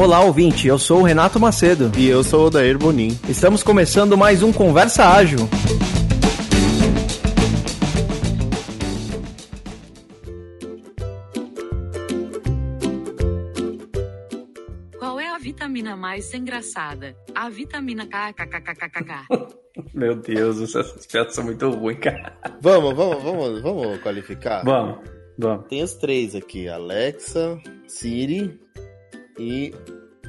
Olá, ouvinte. Eu sou o Renato Macedo. E eu sou o Odair Bonin. Estamos começando mais um Conversa Ágil. Qual é a vitamina mais engraçada? A vitamina KKKKKK. Meu Deus, essas piadas são muito ruins, cara. Vamos, vamos, vamos, vamos qualificar? Vamos, vamos. Tem os três aqui: Alexa, Siri e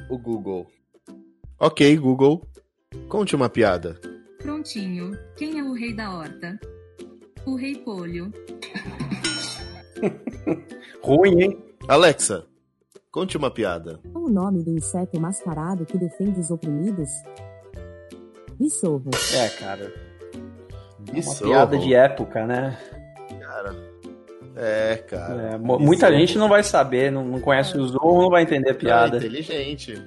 o Google. Ok, Google. Conte uma piada. Prontinho. Quem é o rei da horta? O rei polho. Ruim, hein? Alexa, conte uma piada. Qual o nome do inseto mascarado que defende os oprimidos? Bissorro. É, cara. Uma Bissorro. piada de época, né? Cara. É, cara. É, mu- muita gente não vai saber, não, não conhece o Zorro, não vai entender a piada. inteligente.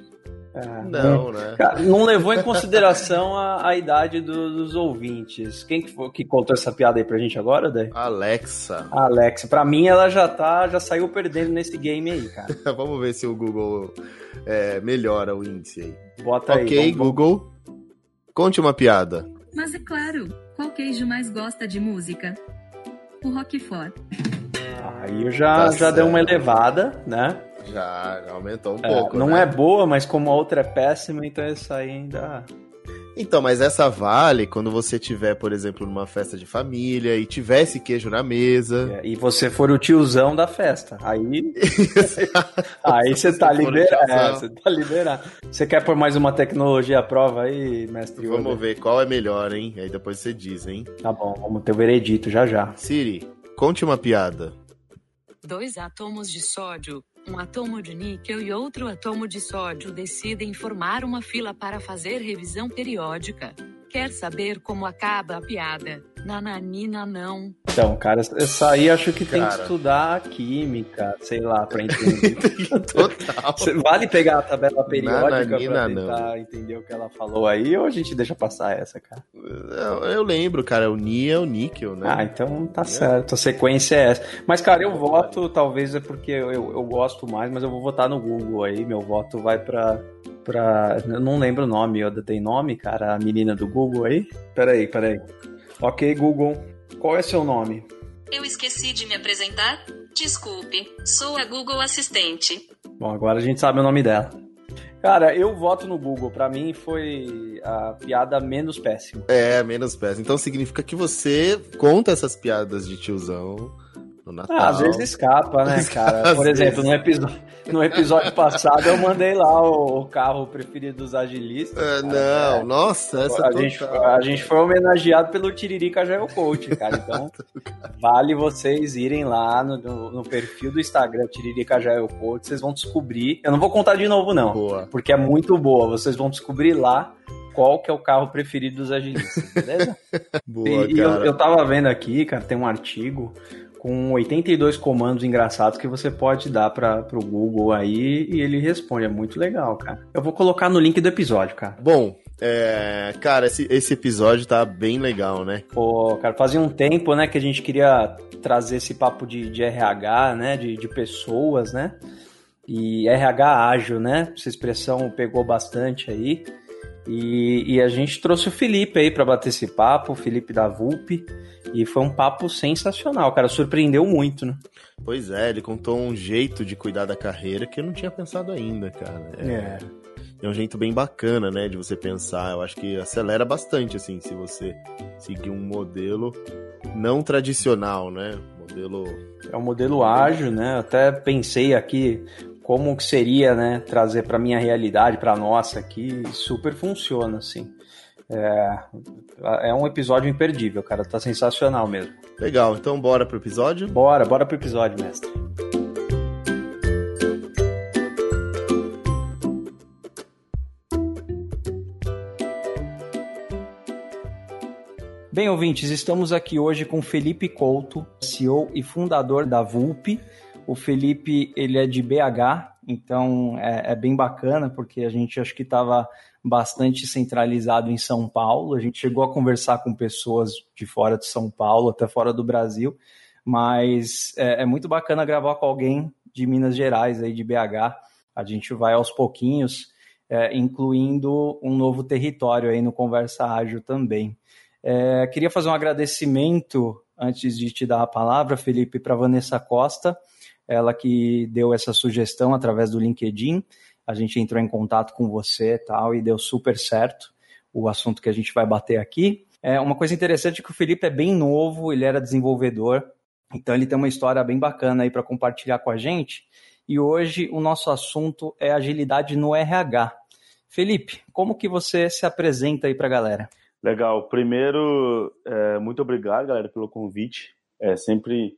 É, Não, né? Cara, não levou em consideração a, a idade do- dos ouvintes. Quem que, foi, que contou essa piada aí pra gente agora, Day? Alexa. A Alex, pra mim ela já tá, já saiu perdendo nesse game aí, cara. Vamos ver se o Google é, melhora o índice aí. Bota aí. ok, vamos- Google. Conte uma piada. Mas é claro, qual queijo mais gosta de música? O Roquefort. Aí já, Tá já deu uma elevada, né? Já, já aumentou um É, pouco. não né? é boa, mas como a outra é péssima, então essa aí ainda. Então, mas essa vale quando você tiver, por exemplo, numa festa de família e tivesse queijo na mesa. É, E você for o tiozão da festa. Aí. aí você tá liberado. É, você tá liberado. Você quer pôr mais uma tecnologia à prova aí, mestre? Vamos Yoda? ver qual é melhor, hein? Aí depois você diz, hein? Tá bom, vamos ter o veredito já já. Siri, conte uma piada. Dois átomos de sódio, um átomo de níquel e outro átomo de sódio decidem formar uma fila para fazer revisão periódica. Quer saber como acaba a piada? Nananina não. Então, cara, essa aí acho que tem que Cara. estudar química, sei lá, pra entender. Total. Vale pegar a tabela periódica Nananina, pra tentar entender o que ela falou aí, ou a gente deixa passar essa, cara? Eu, eu lembro, cara, o Ni é o níquel, né? Ah, então tá certo, a sequência é essa. Mas, cara, eu voto, talvez é porque eu, eu, eu gosto mais, mas eu vou votar no Google aí, meu voto vai pra... pra eu não lembro o nome, Yoda, tem nome, cara, a menina do Google aí? Peraí, peraí. Ok, Google, qual é seu nome? Eu esqueci de me apresentar? Desculpe, sou a Google Assistente. Bom, agora a gente sabe o nome dela. Cara, eu voto no Google. Pra mim foi a piada menos péssima. É, menos péssimo. Então significa que você conta essas piadas de tiozão no Natal. Ah, às vezes escapa, né, cara? Por exemplo, no episódio, no episódio passado eu mandei lá o, o carro preferido dos agilistas. Ah, cara. não, nossa, essa a gente, a gente foi homenageado pelo Tiririca Jail Coach, cara. Então, vale vocês irem lá no, no, no perfil do Instagram Tiririca Jail Coach. Vocês vão descobrir. Eu não vou contar de novo, não. Boa. porque é muito boa. Vocês vão descobrir lá qual que é o carro preferido dos agilistas, beleza? Boa, e e eu, cara. eu tava vendo aqui, cara, tem um artigo com 82 comandos engraçados que você pode dar para pro Google aí e ele responde. É muito legal, cara. Eu vou colocar no link do episódio, cara. Bom, é, cara, esse, esse episódio tá bem legal, né? Pô, cara, fazia um tempo, né, que a gente queria trazer esse papo de, de RH, né, de, de pessoas, né, e RH ágil, né, essa expressão pegou bastante aí, e, e a gente trouxe o Felipe aí para bater esse papo, o Felipe da VUP, e foi um papo sensacional, cara, surpreendeu muito, né. Pois é, ele contou um jeito de cuidar da carreira que eu não tinha pensado ainda, cara. É, é um jeito bem bacana, né, de você pensar. Eu acho que acelera bastante, assim, se você seguir um modelo não tradicional, né? Modelo. É um modelo ágil, né? Eu até pensei aqui como que seria, né, trazer para minha realidade, para nossa aqui, super funciona, assim. É, é um episódio imperdível, cara, tá sensacional mesmo. Legal, então bora pro episódio? Bora, bora pro episódio, mestre. Bem, ouvintes, estamos aqui hoje com Felipe Couto, CEO e fundador da VUP. O Felipe, ele é de BH, então é, é bem bacana, porque a gente acho que estava bastante centralizado em São Paulo. A gente chegou a conversar com pessoas de fora de São Paulo, até fora do Brasil, mas é, é muito bacana gravar com alguém de Minas Gerais, aí de BH. A gente vai aos pouquinhos, é, incluindo um novo território aí no Conversa Ágil também. É, queria fazer um agradecimento, antes de te dar a palavra, Felipe, para Vanessa Costa, ela que deu essa sugestão através do LinkedIn. A gente entrou em contato com você tal, e deu super certo o assunto que a gente vai bater aqui. É uma coisa interessante é que o Felipe é bem novo, ele era desenvolvedor, então ele tem uma história bem bacana aí para compartilhar com a gente. E hoje o nosso assunto é agilidade no RH. Felipe, como que você se apresenta aí para a galera? Legal. Primeiro, é, muito obrigado, galera, pelo convite. É sempre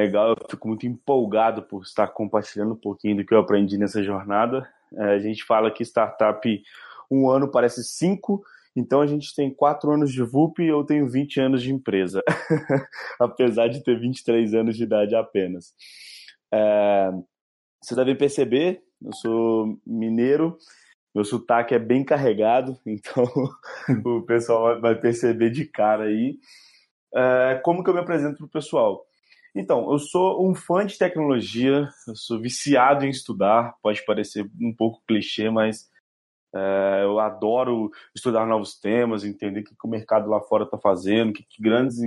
legal, eu fico muito empolgado por estar compartilhando um pouquinho do que eu aprendi nessa jornada. É, a gente fala que startup um ano parece cinco, então a gente tem quatro anos de VUP e eu tenho 20 anos de empresa, apesar de ter 23 anos de idade apenas. É, você deve perceber, eu sou mineiro, meu sotaque é bem carregado, então o pessoal vai perceber de cara aí. É, como que eu me apresento para o pessoal? Então, eu sou um fã de tecnologia, eu sou viciado em estudar, pode parecer um pouco clichê, mas é, eu adoro estudar novos temas, entender o que, que o mercado lá fora está fazendo, o que, que grandes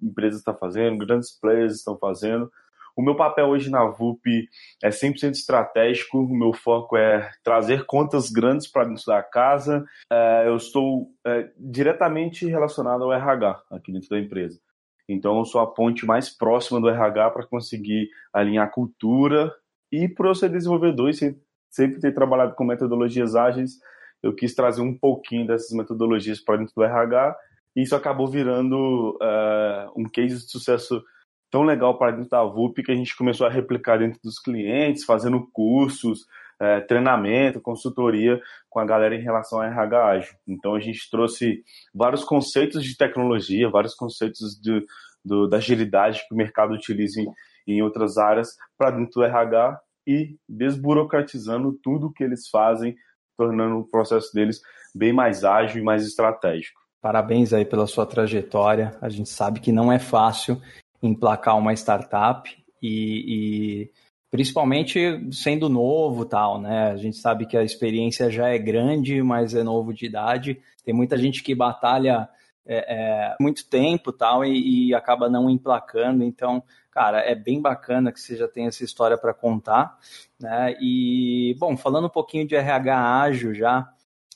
empresas estão fazendo, grandes players estão fazendo. O meu papel hoje na VUP é 100% estratégico, o meu foco é trazer contas grandes para dentro da casa. É, eu estou é, diretamente relacionado ao RH aqui dentro da empresa. Então, eu sou a ponte mais próxima do RH para conseguir alinhar cultura e por eu ser desenvolvedor e sempre ter trabalhado com metodologias ágeis, eu quis trazer um pouquinho dessas metodologias para dentro do RH e isso acabou virando uh, um case de sucesso tão legal para dentro da VUP que a gente começou a replicar dentro dos clientes, fazendo cursos, uh, treinamento, consultoria com a galera em relação ao RH ágil. Então a gente trouxe vários conceitos de tecnologia, vários conceitos de, do, da agilidade que o mercado utiliza em, em outras áreas para dentro do RH e desburocratizando tudo que eles fazem, tornando o processo deles bem mais ágil e mais estratégico. Parabéns aí pela sua trajetória. A gente sabe que não é fácil emplacar uma startup e, e principalmente sendo novo tal, né? A gente sabe que a experiência já é grande, mas é novo de idade. Tem muita gente que batalha é, é, muito tempo tal e, e, acaba não emplacando. Então, cara, é bem bacana que você já tenha essa história para contar. Né? E, bom, falando um pouquinho de RH ágil já,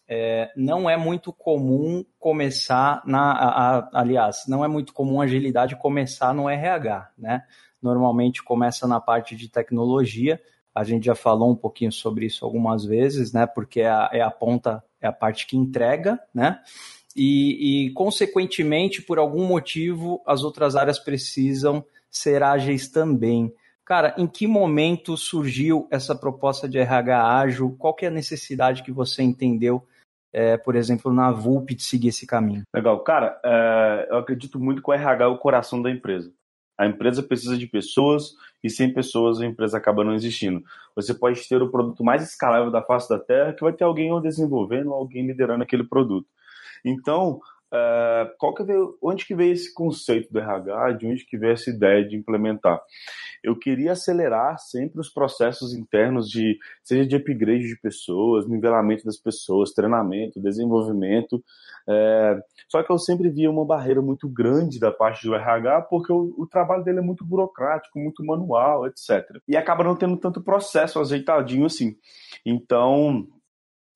é, não é muito comum começar na. A, a, aliás, não é muito comum agilidade começar no RH, né? Normalmente começa na parte de tecnologia. A gente já falou um pouquinho sobre isso algumas vezes, né? Porque é a, é a ponta, é a parte que entrega, né? e, e, consequentemente, por algum motivo, as outras áreas precisam ser ágeis também. Cara, em que momento surgiu essa proposta de RH ágil? Qual que é a necessidade que você entendeu, é, por exemplo, na VUP de seguir esse caminho? Legal. Cara, é, eu acredito muito que o RH é o coração da empresa. A empresa precisa de pessoas e sem pessoas a empresa acaba não existindo. Você pode ter o produto mais escalável da face da Terra que vai ter alguém desenvolvendo, alguém liderando aquele produto. Então, uh, qual que veio, onde que veio esse conceito do RH, de onde que veio essa ideia de implementar? Eu queria acelerar sempre os processos internos de, seja de upgrade de pessoas, nivelamento das pessoas, treinamento, desenvolvimento, é, só que eu sempre via uma barreira muito grande da parte do RH, porque o, o, trabalho dele é muito burocrático, muito manual, etc. E acaba não tendo tanto processo ajeitadinho assim. Então,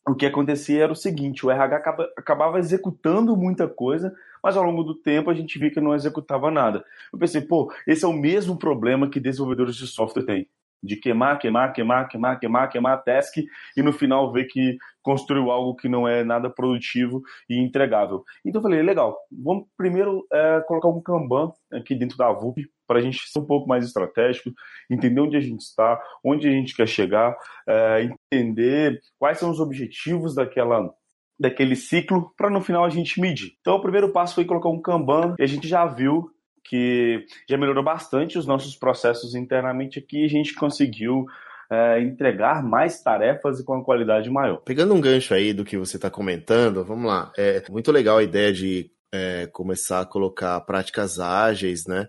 o que acontecia era o seguinte: o RH acaba, acabava executando muita coisa, mas ao longo do tempo a gente via que não executava nada. Eu pensei, pô, esse é o mesmo problema que desenvolvedores de software têm de queimar, queimar, queimar, queimar, queimar, queimar task e no final ver que construiu algo que não é nada produtivo e entregável. Então eu falei, legal, vamos primeiro é, colocar um Kanban aqui dentro da VUP para a gente ser um pouco mais estratégico, entender onde a gente está, onde a gente quer chegar, é, entender quais são os objetivos daquela daquele ciclo para no final a gente medir. Então o primeiro passo foi colocar um Kanban e a gente já viu que já melhorou bastante os nossos processos internamente aqui. A gente conseguiu é, entregar mais tarefas e com uma qualidade maior. Pegando um gancho aí do que você está comentando, vamos lá. É muito legal a ideia de é, começar a colocar práticas ágeis, né?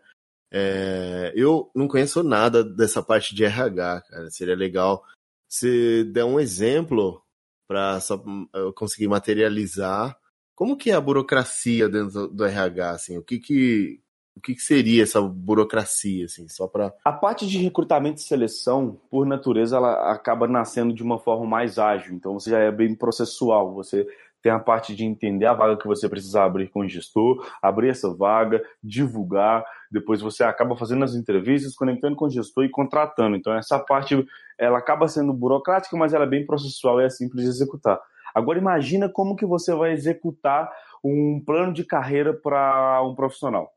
É, eu não conheço nada dessa parte de RH, cara. Seria legal você der um exemplo para só eu conseguir materializar como que é a burocracia dentro do RH, assim, o que que o que, que seria essa burocracia, assim, só para a parte de recrutamento e seleção, por natureza, ela acaba nascendo de uma forma mais ágil. Então, você já é bem processual. Você tem a parte de entender a vaga que você precisa abrir com o gestor, abrir essa vaga, divulgar, depois você acaba fazendo as entrevistas, conectando com o gestor e contratando. Então essa parte ela acaba sendo burocrática, mas ela é bem processual e é simples de executar. Agora imagina como que você vai executar um plano de carreira para um profissional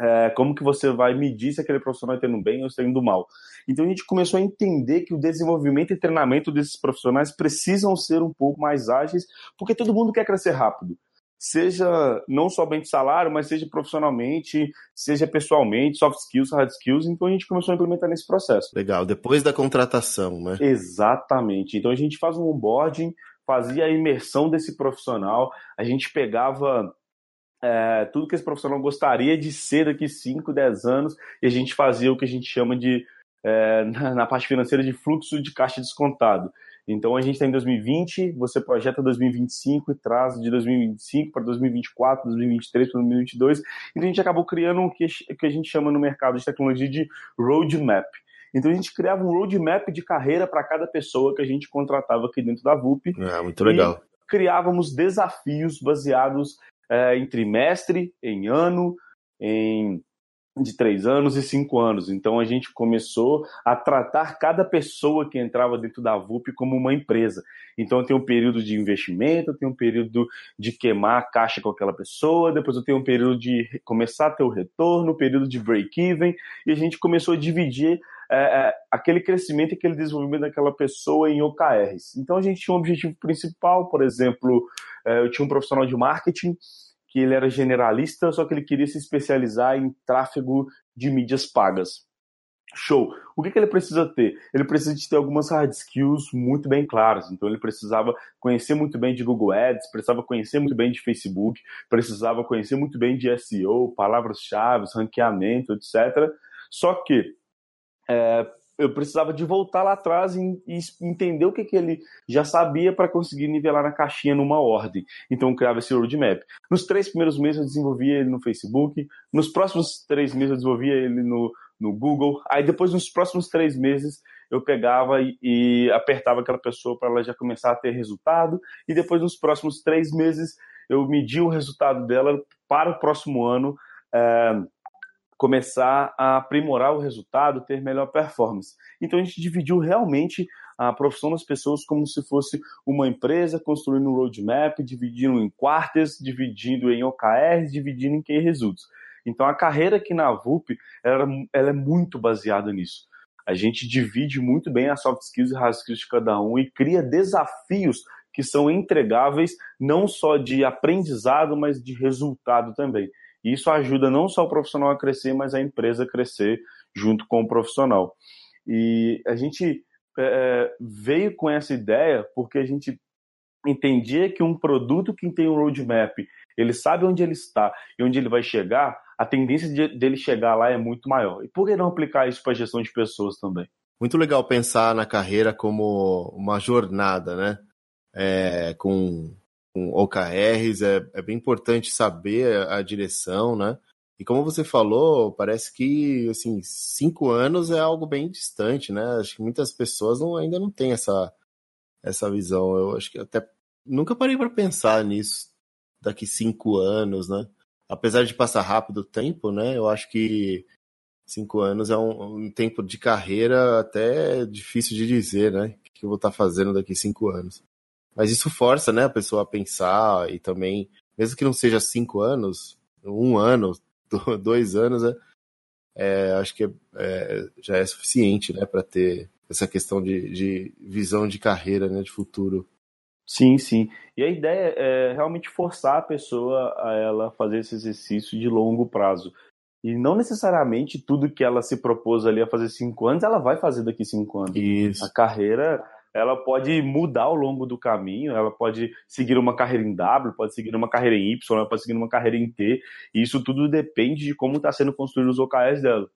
é, como que você vai medir se aquele profissional está indo bem ou está indo mal. Então a gente começou a entender que o desenvolvimento e treinamento desses profissionais precisam ser um pouco mais ágeis, porque todo mundo quer crescer rápido. Seja não somente salário, mas seja profissionalmente, seja pessoalmente, soft skills, hard skills. Então a gente começou a implementar nesse processo. Legal, depois da contratação, né? Exatamente. Então a gente faz um onboarding, fazia a imersão desse profissional, a gente pegava é, tudo que esse profissional gostaria de ser daqui 5, 10 anos, e a gente fazia o que a gente chama de, é, na, na, parte financeira, de fluxo de caixa descontado. Então a gente está em 2020, você projeta 2025 e traz de 2025 para 2024, 2023 para 2022. Então a gente acabou criando o que, que a gente chama no mercado de tecnologia de roadmap. Então a gente criava um roadmap de carreira para cada pessoa que a gente contratava aqui dentro da VUP. É, muito legal. criávamos desafios baseados é, em trimestre, em ano, em de três anos e cinco anos. Então a gente começou a tratar cada pessoa que entrava dentro da VUP como uma empresa. Então tem um período de investimento, tem um período de queimar a caixa com aquela pessoa, depois eu tenho um período de começar a ter o retorno, um período de break-even, e a gente começou a dividir é, é, aquele crescimento e aquele desenvolvimento daquela pessoa em OKRs. Então a gente tinha um objetivo principal, por exemplo, é, eu tinha um profissional de marketing que ele era generalista, só que ele queria se especializar em tráfego de mídias pagas. Show. O que, que ele precisa ter? Ele precisa de ter algumas hard skills muito bem claras. Então ele precisava conhecer muito bem de Google Ads, precisava conhecer muito bem de Facebook, precisava conhecer muito bem de SEO, palavras-chave, ranqueamento, etc. Só que é, eu precisava de voltar lá atrás e, e entender o que, que ele já sabia para conseguir nivelar na caixinha numa ordem. Então eu criava esse roadmap. Nos três primeiros meses eu desenvolvia ele no Facebook, nos próximos três meses eu desenvolvia ele no, no Google, aí depois nos próximos três meses eu pegava e, e apertava aquela pessoa para ela já começar a ter resultado, e depois nos próximos três meses eu media o resultado dela para o próximo ano. É, começar a aprimorar o resultado, ter melhor performance. Então a gente dividiu realmente a profissão das pessoas como se fosse uma empresa, construindo um roadmap, dividindo em quartas, dividindo em OKRs, dividindo em key results. Então a carreira aqui na VUP ela, ela é muito baseada nisso. A gente divide muito bem as soft skills e hard skills de cada um e cria desafios que são entregáveis não só de aprendizado, mas de resultado também. E isso ajuda não só o profissional a crescer, mas a empresa a crescer junto com o profissional. E a gente é, veio com essa ideia porque a gente entendia que um produto que tem um roadmap, ele sabe onde ele está e onde ele vai chegar, a tendência de, dele chegar lá é muito maior. E por que não aplicar isso para a gestão de pessoas também? Muito legal pensar na carreira como uma jornada, né? É, com com OKRs, é, é bem importante saber a, a direção, né? E como você falou, parece que assim cinco anos é algo bem distante, né? Acho que muitas pessoas não, ainda não têm essa essa visão. Eu acho que até nunca parei para pensar nisso daqui cinco anos, né? Apesar de passar rápido o tempo, né? Eu acho que cinco anos é um, um tempo de carreira até difícil de dizer, né? O que eu vou estar fazendo daqui cinco anos. Mas isso força, né, a pessoa a pensar e também, mesmo que não seja cinco anos, um ano, dois anos, é, é acho que é, é, já é suficiente, né, para ter essa questão de, de visão de carreira, né, de futuro. Sim, sim. E a ideia é realmente forçar a pessoa a ela fazer esse exercício de longo prazo. E não necessariamente tudo que ela se propôs ali a fazer cinco anos, ela vai fazer daqui cinco anos. Isso. A carreira ela pode mudar ao longo do caminho, ela pode seguir uma carreira em W, pode seguir uma carreira em Y, ela pode seguir uma carreira em T, e isso tudo depende de como está sendo construído os OKRs dela.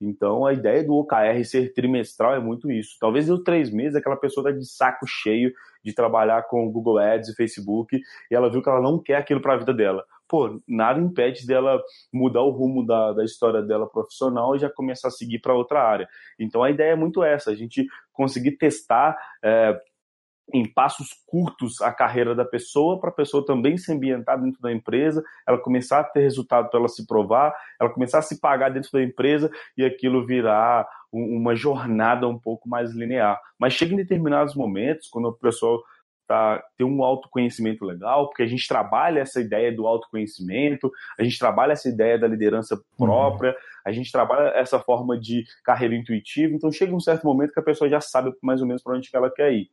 Então, a ideia do OKR ser trimestral é muito isso. Talvez em três meses aquela pessoa está de saco cheio de trabalhar com Google Ads e Facebook e ela viu que ela não quer aquilo para a vida dela. Pô, nada impede dela mudar o rumo da, da história dela profissional e já começar a seguir para outra área. Então, a ideia é muito essa, a gente conseguir testar é, em passos curtos a carreira da pessoa, para a pessoa também se ambientar dentro da empresa, ela começar a ter resultado para ela se provar, ela começar a se pagar dentro da empresa e aquilo virar uma jornada um pouco mais linear. Mas chega em determinados momentos, quando a pessoa tá, tem um autoconhecimento legal, porque a gente trabalha essa ideia do autoconhecimento, a gente trabalha essa ideia da liderança uhum. própria, uhum. a gente trabalha essa forma de carreira intuitiva, então chega um certo momento que a pessoa já sabe mais ou menos para onde ela quer ir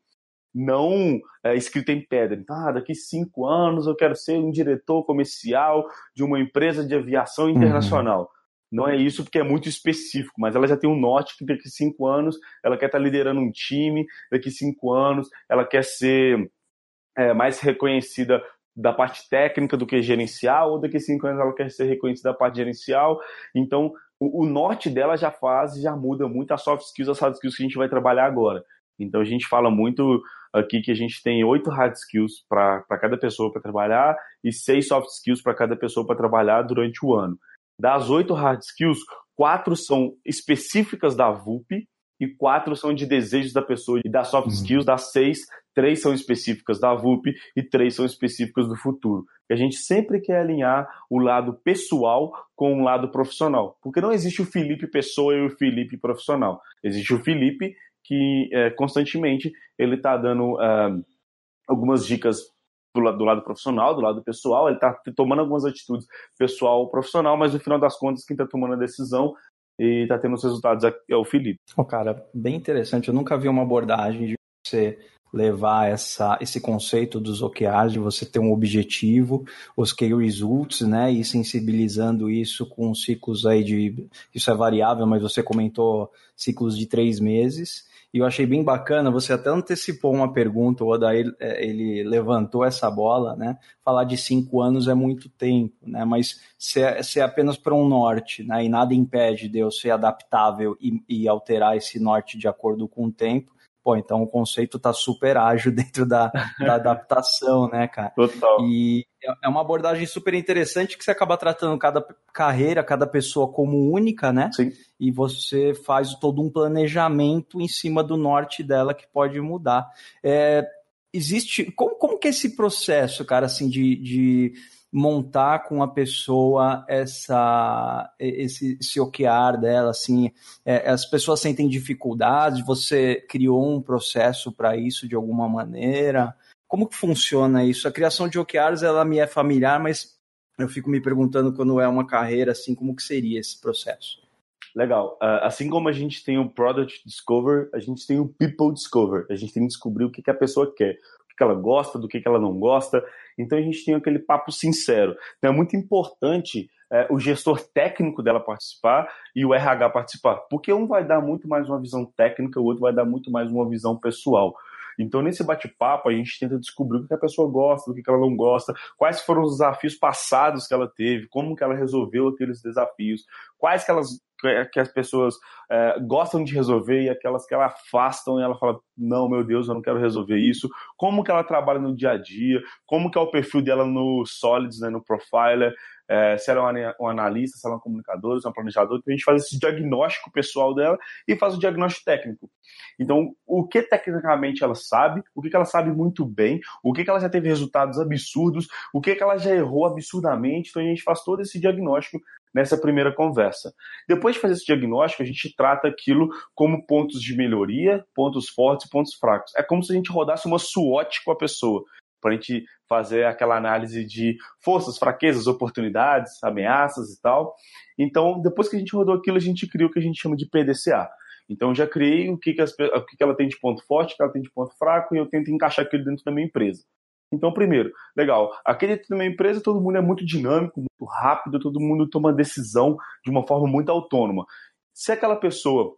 não é, escrito em pedra. Então, ah, daqui cinco anos eu quero ser um diretor comercial de uma empresa de aviação uhum. internacional. Uhum. Não é isso porque é muito específico, mas ela já tem um norte que daqui cinco anos ela quer estar liderando um time, daqui cinco anos ela quer ser é, mais reconhecida da parte técnica do que gerencial, ou daqui cinco anos ela quer ser reconhecida da parte gerencial. Então, o, o norte dela já faz, já muda muito as soft skills, as hard skills que a gente vai trabalhar agora. Então, a gente fala muito aqui que a gente tem oito hard skills para cada pessoa para trabalhar e seis soft skills para cada pessoa para trabalhar durante o ano. Das oito hard skills, quatro são específicas da VUP e quatro são de desejos da pessoa. E das soft uhum. skills, das seis, três são específicas da VUP e três são específicas do futuro. E a gente sempre quer alinhar o lado pessoal com o lado profissional. Porque não existe o Felipe pessoa e o Felipe profissional. Existe o Felipe que é, constantemente ele está dando uh, algumas dicas do, do, lado profissional, do lado pessoal, ele está tomando algumas atitudes pessoal profissional, mas no final das contas quem está tomando a decisão e está tendo os resultados é o Felipe. Oh, cara, bem interessante. Eu nunca vi uma abordagem de você levar essa, esse conceito dos OKRs, de você ter um objetivo, os key results, né, e sensibilizando isso com ciclos aí de, isso é variável, mas você comentou ciclos de três meses, e eu achei bem bacana, você até antecipou uma pergunta, o Odair, é, ele levantou essa bola, né? Falar de cinco anos é muito tempo, né? Mas se é, se é apenas para um norte, né? E nada impede de eu ser adaptável e, e alterar esse norte de acordo com o tempo, pô, então o conceito tá super ágil dentro da, da adaptação, né, cara? Total. E é uma abordagem super interessante que você acaba tratando cada carreira, cada pessoa como única, né? Sim. E você faz todo um planejamento em cima do norte dela que pode mudar. É, existe. Como, como que é esse processo, cara, assim, de, de montar com a pessoa essa esse, esse OKR dela, assim, é, as pessoas sentem dificuldades, você criou um processo para isso de alguma maneira? Como que funciona isso? A criação de OKRs, ela me é familiar, mas eu fico me perguntando quando é uma carreira, assim, como que seria esse processo? Legal. Uh, assim como a gente tem o Product Discover, a gente tem o People Discover. A gente tem que descobrir o que, que a pessoa quer, que, ela gosta, do que, ela não gosta. Então a gente tem aquele papo sincero. Então é muito importante é, o gestor técnico dela participar e o RH participar, porque um vai dar muito mais uma visão técnica, o outro vai dar muito mais uma visão pessoal. Então, nesse bate-papo, a gente tenta descobrir o que a pessoa gosta, do que ela não gosta, quais foram os desafios passados que ela teve, como que ela resolveu aqueles desafios, quais que, elas, que as pessoas é, gostam de resolver e aquelas que ela afastam e ela fala, não, meu Deus, eu não quero resolver isso, como que ela trabalha no dia a dia, como que é o perfil dela no Solids, né, no Profiler, é, se ela é um analista, se ela é um comunicador, se ela é um planejador, então a gente faz esse diagnóstico pessoal dela e faz o diagnóstico técnico. Então, o que tecnicamente ela sabe, o que ela sabe muito bem, o que ela já teve resultados absurdos, o que ela já errou absurdamente, então a gente faz todo esse diagnóstico nessa primeira conversa. Depois de fazer esse diagnóstico, a gente trata aquilo como pontos de melhoria, pontos fortes e pontos fracos. É como se a gente rodasse uma SWOT com a pessoa para a gente fazer aquela análise de forças, fraquezas, oportunidades, ameaças e tal. Então, depois que a gente rodou aquilo, a gente criou o que a gente chama de PDCA. Então, já criei o que, que, as, o que, que ela tem de ponto forte, o que ela tem de ponto fraco, e eu tento encaixar aquilo dentro da minha empresa. Então, primeiro, legal, aqui dentro da minha empresa todo mundo é muito dinâmico, muito rápido, todo mundo toma decisão de uma forma muito autônoma. Se aquela pessoa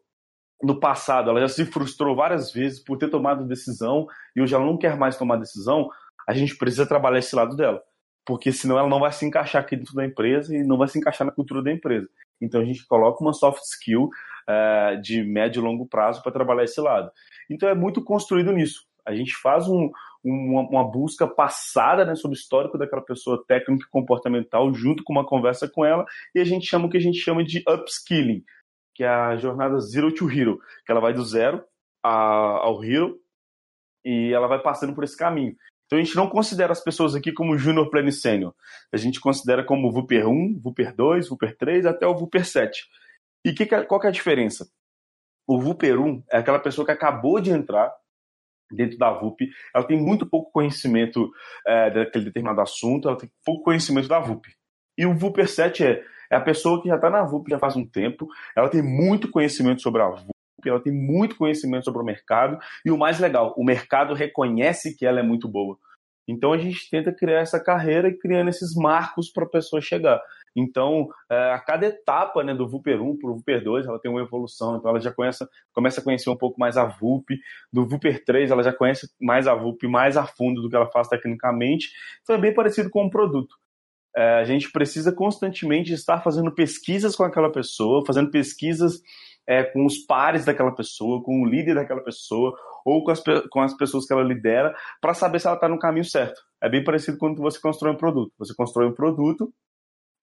no passado ela já se frustrou várias vezes por ter tomado decisão e hoje ela não quer mais tomar decisão, a gente precisa trabalhar esse lado dela. porque senão ela não vai se encaixar aqui dentro da empresa e não vai se encaixar na cultura da empresa. Então a gente coloca uma soft skill uh, de médio e longo prazo para trabalhar esse lado. Então é muito construído nisso. A gente faz um, uma, uma, busca passada né, sobre o histórico daquela pessoa técnica e comportamental, junto com uma conversa com ela, e a gente chama o que a gente chama de upskilling, que é a jornada Zero to Hero, que ela vai do zero a, ao hero e ela vai passando por esse caminho. Então a gente não considera as pessoas aqui como Junior Plano e Sênior. A gente considera como Vooper 1, Vooper 2, Vooper 3 até o Vooper 7. E que, qual que é a diferença? O Vooper 1 é aquela pessoa que acabou de entrar dentro da VUP, ela tem muito pouco conhecimento é, daquele determinado assunto, ela tem pouco conhecimento da VUP. E o Vooper 7 é, é a pessoa que já está na VUP já faz um tempo, ela tem muito conhecimento sobre a VUP, ela tem muito conhecimento sobre o mercado, e o mais legal, o mercado reconhece que ela é muito boa. Então a gente tenta criar essa carreira e criando esses marcos para a pessoa chegar. Então, é, a cada etapa né, do VUPER 1 para o VUPER 2, ela tem uma evolução. Então, ela já conhece, começa a conhecer um pouco mais a VUP. Do VUPER 3, ela já conhece mais a VUP, mais a fundo do que ela faz tecnicamente. Então, é bem parecido com o um produto. É, a gente precisa constantemente estar fazendo pesquisas com aquela pessoa, fazendo pesquisas é, com os pares daquela pessoa, com o líder daquela pessoa, ou com as, com as pessoas que ela lidera, para saber se ela está no caminho certo. É bem parecido quando você constrói um produto. Você constrói um produto,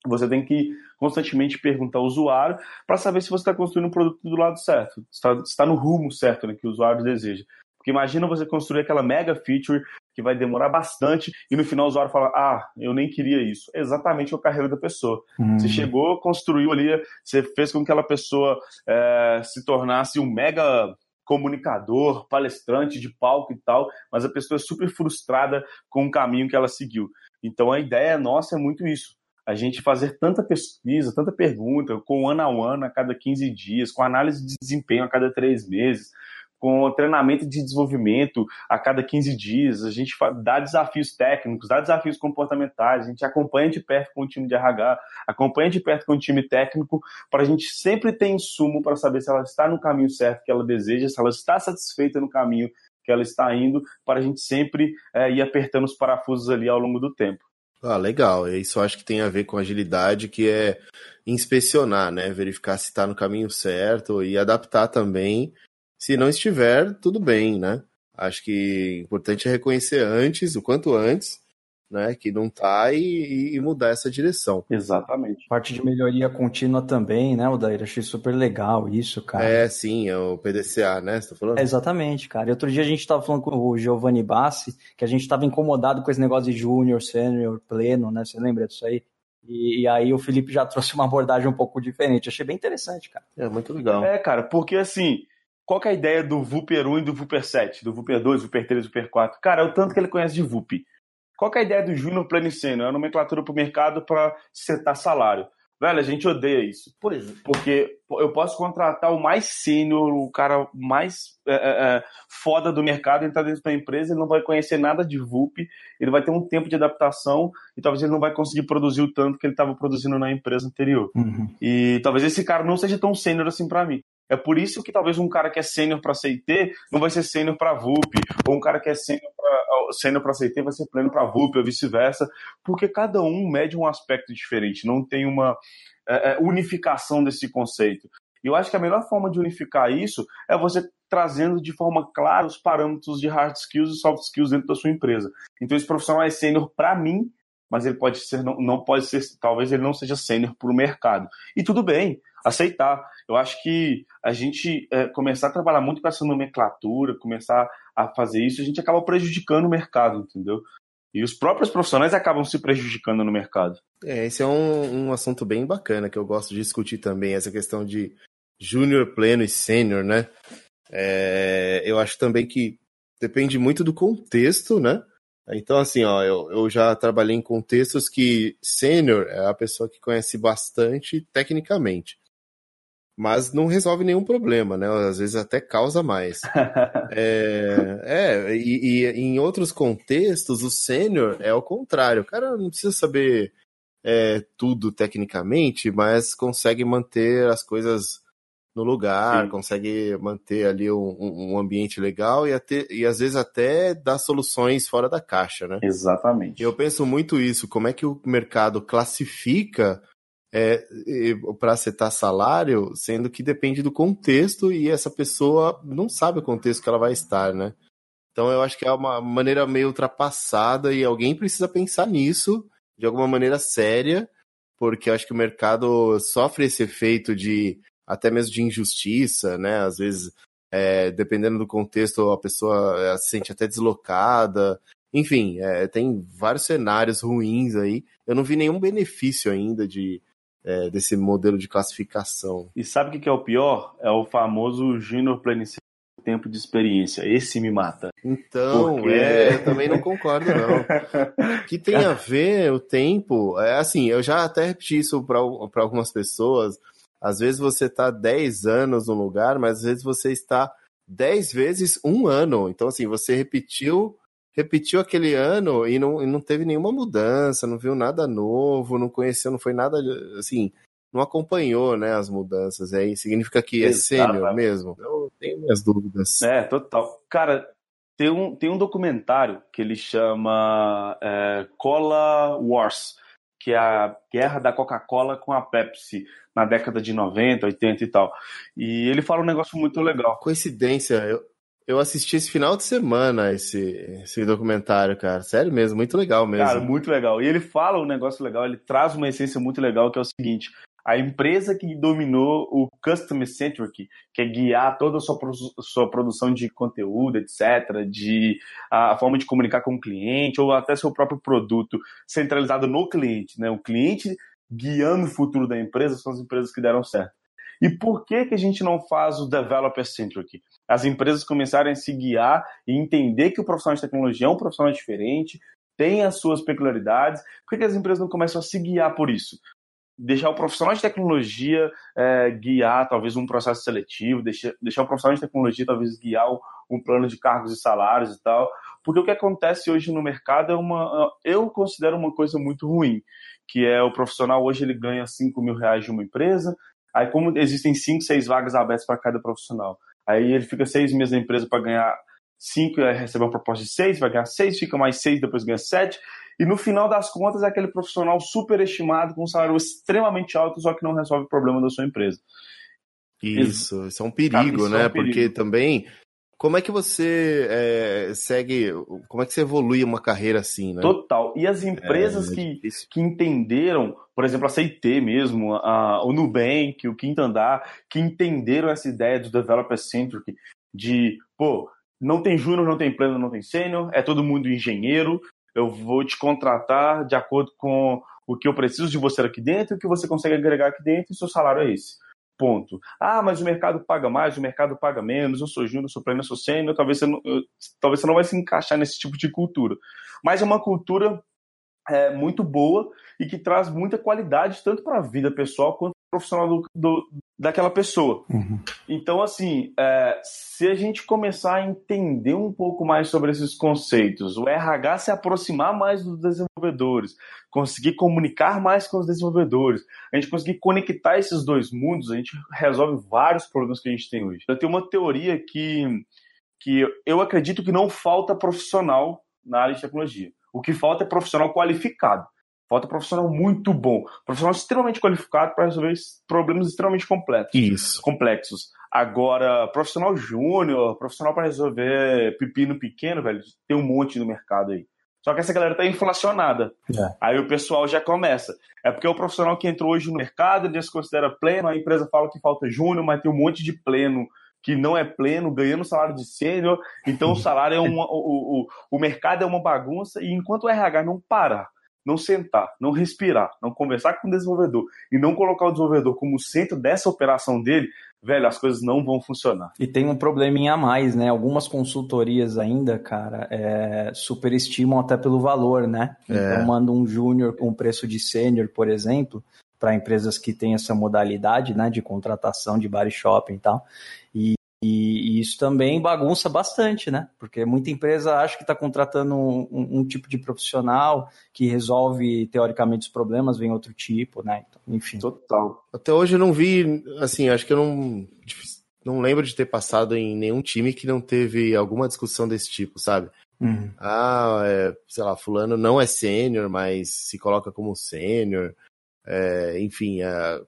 você tem que constantemente perguntar ao usuário para saber se você está construindo um produto do lado certo, está, está no rumo certo né, que o usuário deseja. Porque imagina você construir aquela mega feature que vai demorar bastante e no final o usuário fala: Ah, eu nem queria isso. É exatamente a carreira da pessoa. Uhum. Você chegou, construiu ali, você fez com que aquela pessoa é, se tornasse um mega comunicador, palestrante de palco e tal, mas a pessoa é super frustrada com o caminho que ela seguiu. Então a ideia nossa é muito isso. A gente fazer tanta pesquisa, tanta pergunta, com ano a ano a cada 15 dias, com análise de desempenho a cada três meses, com treinamento de desenvolvimento a cada 15 dias, a gente dá desafios técnicos, dá desafios comportamentais, a gente acompanha de perto com o time de RH, acompanha de perto com o time técnico, para a gente sempre ter insumo para saber se ela está no caminho certo que ela deseja, se ela está satisfeita no caminho que ela está indo, para a gente sempre é, ir apertando os parafusos ali ao longo do tempo. Ah, legal. Isso acho que tem a ver com agilidade, que é inspecionar, né? Verificar se está no caminho certo e adaptar também se não estiver, tudo bem, né? Acho que o importante é reconhecer antes, o quanto antes, né, que não tá e, e, mudar essa direção. Exatamente. Parte de melhoria contínua também, né, Odair? Achei super legal isso, cara. É, sim, é o PDCA, né, você tá falando? É, exatamente, cara. E outro dia a gente tava falando com o Giovanni Bassi, que a gente tava incomodado com esse negócio de júnior, sênior, pleno, né, você lembra disso aí? E, e, aí o Felipe já trouxe uma abordagem um pouco diferente. Achei bem interessante, cara. É, muito legal. É, cara, porque assim qual é a ideia do Vooper 1 e do Vooper 7, do Vooper 2, Vooper 3, Vooper 4? Cara, é o tanto que ele conhece de Voop. Qual é a ideia do Júnior Planiceno? É a nomenclatura para o mercado para setar salário. Velho, a gente odeia isso. Por exemplo. Porque eu posso contratar o mais sênior, o cara mais é, é, é foda do mercado, entrar dentro da empresa, ele não vai conhecer nada de VUP, ele vai ter um tempo de adaptação e talvez ele não vai conseguir produzir o tanto que ele estava produzindo na empresa anterior. Uhum. E talvez esse cara não seja tão sênior assim para mim. É por isso que talvez um cara que é sênior para CIT não vai ser sênior para VUP, ou um cara que é sênior para CIT vai ser pleno para VUP, ou vice-versa, porque cada um mede um aspecto diferente, não tem uma é, é, unificação desse conceito. E eu acho que a melhor forma de unificar isso é você trazendo de forma clara os parâmetros de hard skills e soft skills dentro da sua empresa. Então esse profissional é sênior para mim, mas ele pode ser não, não pode ser, talvez ele não seja sênior para o mercado. E tudo bem, aceitar. Eu acho que a gente é, começar a trabalhar muito com essa nomenclatura, começar a fazer isso, a gente acaba prejudicando o mercado, entendeu? E os próprios profissionais acabam se prejudicando no mercado. É, esse é um, um assunto bem bacana que eu gosto de discutir também, essa questão de júnior, pleno e sênior, né? É, eu acho também que depende muito do contexto, né? Então, assim, ó, eu, eu já trabalhei em contextos que sênior é a pessoa que conhece bastante tecnicamente mas não resolve nenhum problema, né? Às vezes até causa mais. é, é e, e, em outros contextos, o sênior é o contrário. O cara não precisa saber é, tudo tecnicamente, mas consegue manter as coisas no lugar, Sim. consegue manter ali um, um ambiente legal e, até, e às vezes até dar soluções fora da caixa, né? Exatamente. Eu penso muito isso, como é que o mercado classifica é, para acertar salário, sendo que depende do contexto e essa pessoa não sabe o contexto que ela vai estar, né? Então eu acho que é uma maneira meio ultrapassada e alguém precisa pensar nisso de alguma maneira séria, porque eu acho que o mercado sofre esse efeito de até mesmo de injustiça, né? Às vezes, é, dependendo do contexto, a pessoa é, se sente até deslocada. Enfim, é, tem vários cenários ruins aí. Eu não vi nenhum benefício ainda de, é, desse modelo de classificação. E sabe o que é o pior? É o famoso Junior Planicie tempo de experiência. Esse me mata. Então, Porque- é, eu também não concordo, não. O que tem a ver o tempo, é assim, eu já até repeti isso para algumas pessoas. Às vezes você está 10 anos no lugar, mas às vezes você está 10 vezes um ano. Então, assim, você repetiu repetiu aquele ano e não, e não teve nenhuma mudança, não viu nada novo, não conheceu, não foi nada, assim, não acompanhou, né, as mudanças. Aí significa que é sênior mesmo? Eu tenho minhas dúvidas. É, total. Cara, tem um, tem um documentário que ele chama é, Cola Wars, que é a guerra da Coca-Cola com a Pepsi na década de 90, 80 e tal. E ele fala um negócio muito legal. Coincidência, eu, eu assisti esse final de semana esse, esse documentário, cara. Sério mesmo, muito legal mesmo. Cara, muito legal. E ele fala um negócio legal, ele traz uma essência muito legal que é o seguinte: a empresa que dominou o Customer Centric, que é guiar toda a sua, sua produção de conteúdo, etc., de a, a forma de comunicar com o cliente, ou até seu próprio produto centralizado no cliente, né? O cliente guiando o futuro da empresa são as empresas que deram certo. E por que, que a gente não faz o developer centric? As empresas começarem a se guiar e entender que o profissional de tecnologia é um profissional diferente, tem as suas peculiaridades. Por que, que as empresas não começam a se guiar por isso? Deixar o profissional de tecnologia é, guiar talvez um processo seletivo, deixar, deixar o profissional de tecnologia talvez guiar um, um plano de cargos e salários e tal. Porque o que acontece hoje no mercado é uma. Eu considero uma coisa muito ruim, que é o profissional hoje ele ganha 5 mil reais de uma empresa, aí como existem 5, 6 vagas abertas para cada profissional. Aí ele fica seis meses na empresa para ganhar 5 e receber uma proposta de 6, vai ganhar 6, fica mais 6, depois ganha 7. E no final das contas é aquele profissional superestimado com um salário extremamente alto, só que não resolve o problema da sua empresa. Isso, isso é um perigo, Cara, isso né? é um perigo. Porque também, como é que você é, segue, como é que você evolui uma carreira assim, né? Total. E as empresas É, que, que entenderam, por exemplo, a CIT mesmo, a, o Nubank, o Quinto Andar, que entenderam essa ideia do developer centric, de, pô, não tem júnior, não tem pleno, não tem sênior, é todo mundo engenheiro, eu vou te contratar de acordo com o que eu preciso de você aqui dentro, o que você consegue agregar aqui dentro, e seu salário é esse. Ponto. Ah, mas o mercado paga mais, o mercado paga menos, eu sou júnior, sou pleno, eu sou sênior, talvez você, não, talvez você não vai se encaixar nesse tipo de cultura. Mas é uma cultura é, muito boa e que traz muita qualidade tanto para a vida pessoal quanto profissional do, do- daquela pessoa. Então, assim, é, se a gente começar a entender um pouco mais sobre esses conceitos, o RH se aproximar mais dos desenvolvedores, conseguir comunicar mais com os desenvolvedores, a gente conseguir conectar esses dois mundos, a gente resolve vários problemas que a gente tem hoje. Eu tenho uma teoria que, que eu acredito que não falta profissional na área de tecnologia. O que falta é profissional qualificado. Falta profissional muito bom, profissional extremamente qualificado para resolver problemas extremamente complexos Isso. complexos. Agora, profissional júnior, profissional para resolver pepino pequeno, velho, tem um monte no mercado aí. Só que essa galera tá inflacionada. É. Aí o pessoal já começa. É porque o profissional que entrou hoje no mercado, ele se considera pleno, a empresa fala que falta júnior, mas tem um monte de pleno que não é pleno, ganhando salário de sênior. Então o salário é uma. O, o, o mercado é uma bagunça, e enquanto o RH não parar, não sentar, não respirar, não conversar com o desenvolvedor e não colocar o desenvolvedor como centro dessa operação dele, velho, as coisas não vão funcionar. E tem um probleminha a mais, né? Algumas consultorias ainda, cara, é, superestimam até pelo valor, né? É. Então manda um júnior com preço de sênior, por exemplo, para empresas que têm essa modalidade, né, de contratação de bar e shopping e tal. E E, e, isso também bagunça bastante, né? Porque muita empresa acha que está contratando um, um, um, tipo de profissional que resolve teoricamente os problemas, vem outro tipo, né? Então, enfim. Total. Até hoje eu não vi, assim, acho que eu não, não lembro de ter passado em nenhum time que não teve alguma discussão desse tipo, sabe? Uhum. Ah, é, sei lá, fulano não é sênior, mas se coloca como sênior. É, enfim, é,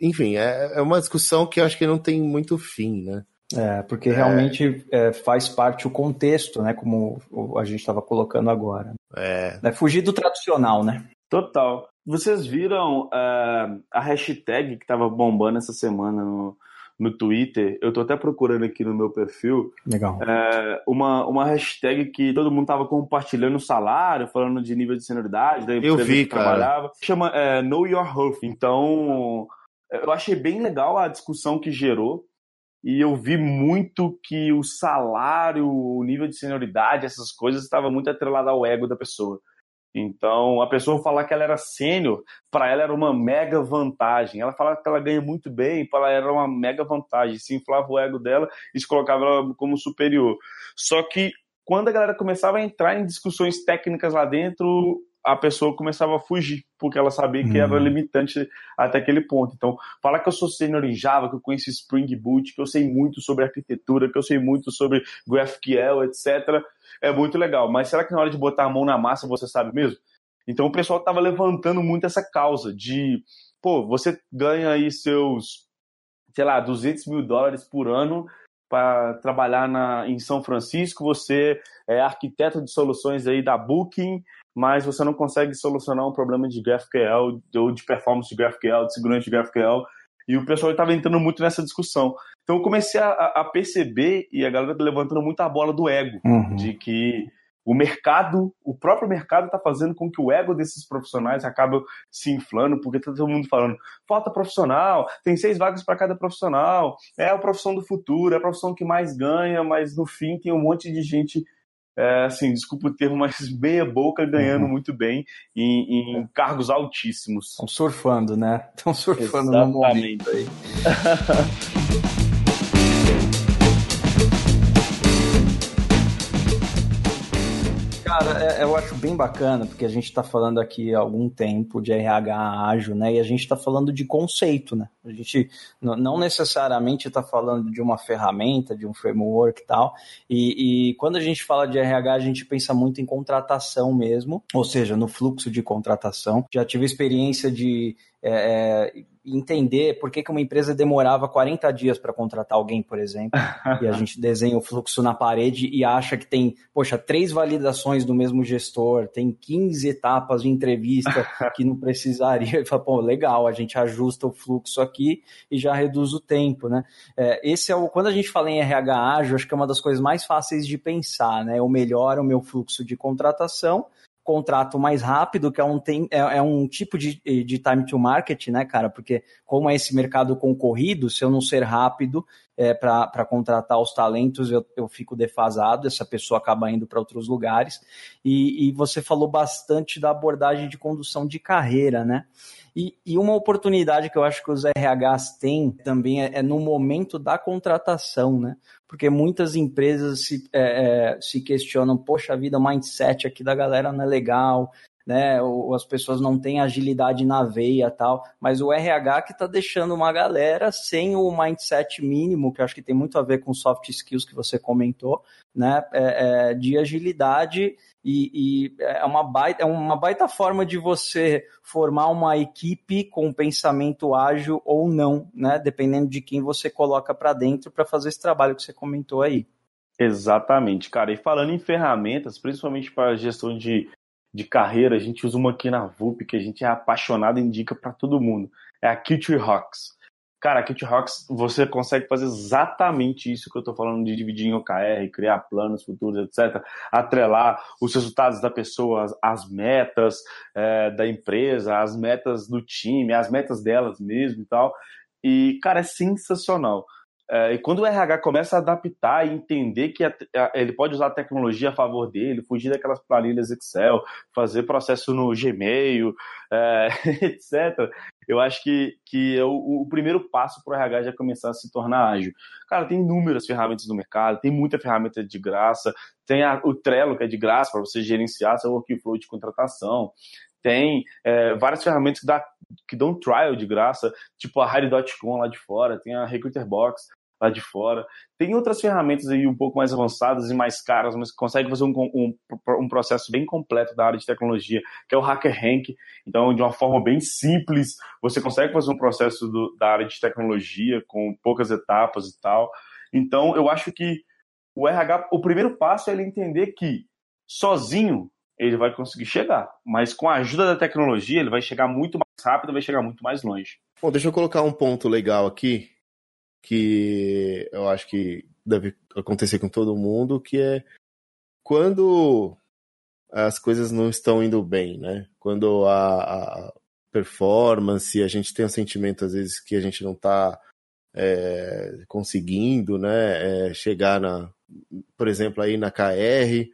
enfim, é, é uma discussão que eu acho que não tem muito fim, né? É, porque realmente é, faz parte o contexto, né? Como a gente estava colocando agora. É. é. Fugir do tradicional, né? Total. Vocês viram uh, a hashtag que estava bombando essa semana no, no Twitter? Eu estou até procurando aqui no meu perfil. Legal. Uh, uma, uma hashtag que todo mundo estava compartilhando o salário, falando de nível de senioridade, da empresa Eu vi, que cara. trabalhava. Chama uh, Know Your Health. Então, eu achei bem legal a discussão que gerou e eu vi muito que o salário, o nível de senioridade, essas coisas estava muito atrelado ao ego da pessoa. Então, a pessoa falar que ela era sênior, para ela era uma mega vantagem. Ela falava que ela ganha muito bem, para ela era uma mega vantagem. Se inflava o ego dela e se colocava ela como superior. Só que quando a galera começava a entrar em discussões técnicas lá dentro, a pessoa começava a fugir, porque ela sabia que era hum. limitante até aquele ponto. Então, falar que eu sou sênior em Java, que eu conheço Spring Boot, que eu sei muito sobre arquitetura, que eu sei muito sobre GraphQL, etc., é muito legal. Mas será que na hora de botar a mão na massa você sabe mesmo? Então, o pessoal estava levantando muito essa causa de, pô, você ganha aí seus, sei lá, 200 mil dólares por ano para trabalhar na, em São Francisco, você é arquiteto de soluções aí da Booking, mas você não consegue solucionar um problema de GraphQL ou de performance de GraphQL, de segurança de GraphQL. E o pessoal estava entrando muito nessa discussão. Então eu comecei a, a, perceber, e a galera tá levantando muito a bola do ego, uhum. de que o mercado, o próprio mercado está fazendo com que o ego desses profissionais acabe se inflando, porque tá todo mundo falando, falta profissional, tem seis vagas para cada profissional, é a profissão do futuro, é a profissão que mais ganha, mas no fim tem um monte de gente é, assim, desculpa o termo, mas meia boca ganhando uhum. muito bem em, em, cargos altíssimos. Estão surfando, né? Estão surfando Exatamente. no momento aí. Cara, é, eu acho bem bacana, porque a gente está falando aqui há algum tempo de RH ágil, né? E a gente está falando de conceito, né? A gente não necessariamente está falando de uma ferramenta, de um framework e tal. E, e quando a gente fala de RH, a gente pensa muito em contratação mesmo, ou seja, no fluxo de contratação. Já tive experiência de é, é entender por que, que uma empresa demorava 40 dias para contratar alguém, por exemplo, e a gente desenha o fluxo na parede e acha que tem, poxa, três validações do mesmo gestor, tem 15 etapas de entrevista que não precisaria. E fala, pô, legal, a gente ajusta o fluxo aqui e já reduz o tempo, né? É, esse é o, quando a gente fala em RH ágil, acho que é uma das coisas mais fáceis de pensar, né? Eu melhoro o meu fluxo de contratação contrato mais rápido, que é um, tem, é, é, um tipo de, de time to market, né, cara? Porque como é esse mercado concorrido, se eu não ser rápido é, para contratar os talentos, eu, eu fico defasado, essa pessoa acaba indo para outros lugares. E, e você falou bastante da abordagem de condução de carreira, né? E, e, uma oportunidade que eu acho que os RHs têm também é, é no momento da contratação, né? Porque muitas empresas se, é, é, se questionam, poxa vida, o mindset aqui da galera não é legal, né? Ou as pessoas não têm agilidade na veia tal, mas o RH que está deixando uma galera sem o mindset mínimo, que acho que tem muito a ver com soft skills que você comentou, né? É, é, de agilidade e, e, é uma baita, é uma baita forma de você formar uma equipe com pensamento ágil ou não, né? Dependendo de quem você coloca para dentro para fazer esse trabalho que você comentou aí. Exatamente, cara. E falando em ferramentas, principalmente para gestão de, de carreira, a gente usa uma aqui na VUP que a gente é apaixonado e indica para todo mundo. É a Qt Rocks. Cara, Kit Rocks, você consegue fazer exatamente isso que eu estou falando de dividir em OKR, criar planos futuros, etc. Atrelar os resultados da pessoa, as metas é, da empresa, as metas do time, as metas delas mesmo e tal. E, cara, é sensacional. É, e quando o RH começa a adaptar e entender que a, a, ele pode usar a tecnologia a favor dele, fugir daquelas planilhas Excel, fazer processo no Gmail, é, etc., eu acho que, que é o, o primeiro passo para o RH já começar a se tornar ágil. Cara, tem inúmeras ferramentas no mercado, tem muita ferramenta de graça, tem a, o Trello, que é de graça para você gerenciar seu workflow de contratação, tem é, várias ferramentas que, dá, que dão trial de graça, tipo a Hire.com lá de fora, tem a Recruiter Box lá de fora. Tem outras ferramentas aí um pouco mais avançadas e mais caras, mas que conseguem fazer um, um, um, processo bem completo da área de tecnologia, que é o Hacker Rank. Então, de uma forma bem simples, você consegue fazer um processo do, da área de tecnologia com poucas etapas e tal. Então, eu acho que o RH, o primeiro passo é ele entender que sozinho ele vai conseguir chegar, mas com a ajuda da tecnologia ele vai chegar muito mais rápido, vai chegar muito mais longe. Bom, deixa eu colocar um ponto legal aqui que eu acho que deve acontecer com todo mundo, que é quando as coisas não estão indo bem, né? Quando a, a performance, a gente tem um sentimento às vezes que a gente não está é, conseguindo, né? É, chegar na, por exemplo, aí na KR,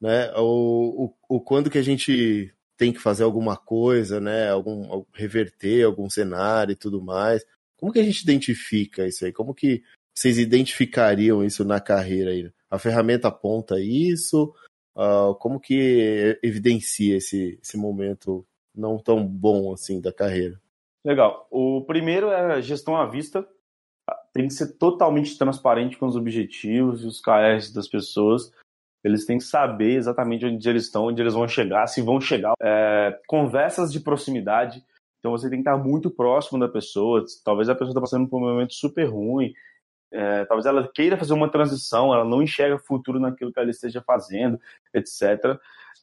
né? O, o, o quando que a gente tem que fazer alguma coisa, né? Algum reverter algum cenário e tudo mais. Como que a gente identifica isso aí? Como que vocês identificariam isso na carreira aí? A ferramenta aponta isso? Uh, como que evidencia esse, esse momento não tão bom assim da carreira? Legal. O primeiro é a gestão à vista. Tem que ser totalmente transparente com os objetivos e os KRs das pessoas. Eles têm que saber exatamente onde eles estão, onde eles vão chegar, se vão chegar. É, conversas de proximidade então você tem que estar muito próximo da pessoa. Talvez a pessoa está passando por um momento super ruim. É, talvez ela queira fazer uma transição, ela não enxerga futuro naquilo que ela esteja fazendo, etc.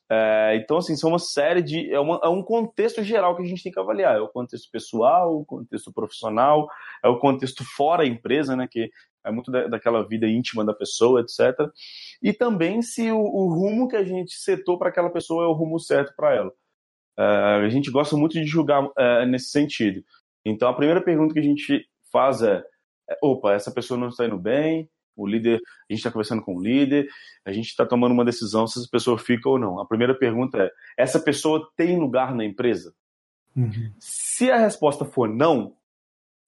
É, então, assim, são uma série de. É, uma, é, um contexto geral que a gente tem que avaliar. É o contexto pessoal, o contexto profissional, é o contexto fora a empresa, né? Que é muito da, daquela vida íntima da pessoa, etc. E também se o, o rumo que a gente setou para aquela pessoa é o rumo certo para ela. Uh, a gente gosta muito de julgar uh, nesse sentido. Então, a primeira pergunta que a gente faz é: é opa, essa pessoa não está indo bem, o líder, a gente está conversando com o líder, a gente está tomando uma decisão se essa pessoa fica ou não. A primeira pergunta é: essa pessoa tem lugar na empresa? Uhum. Se a resposta for não,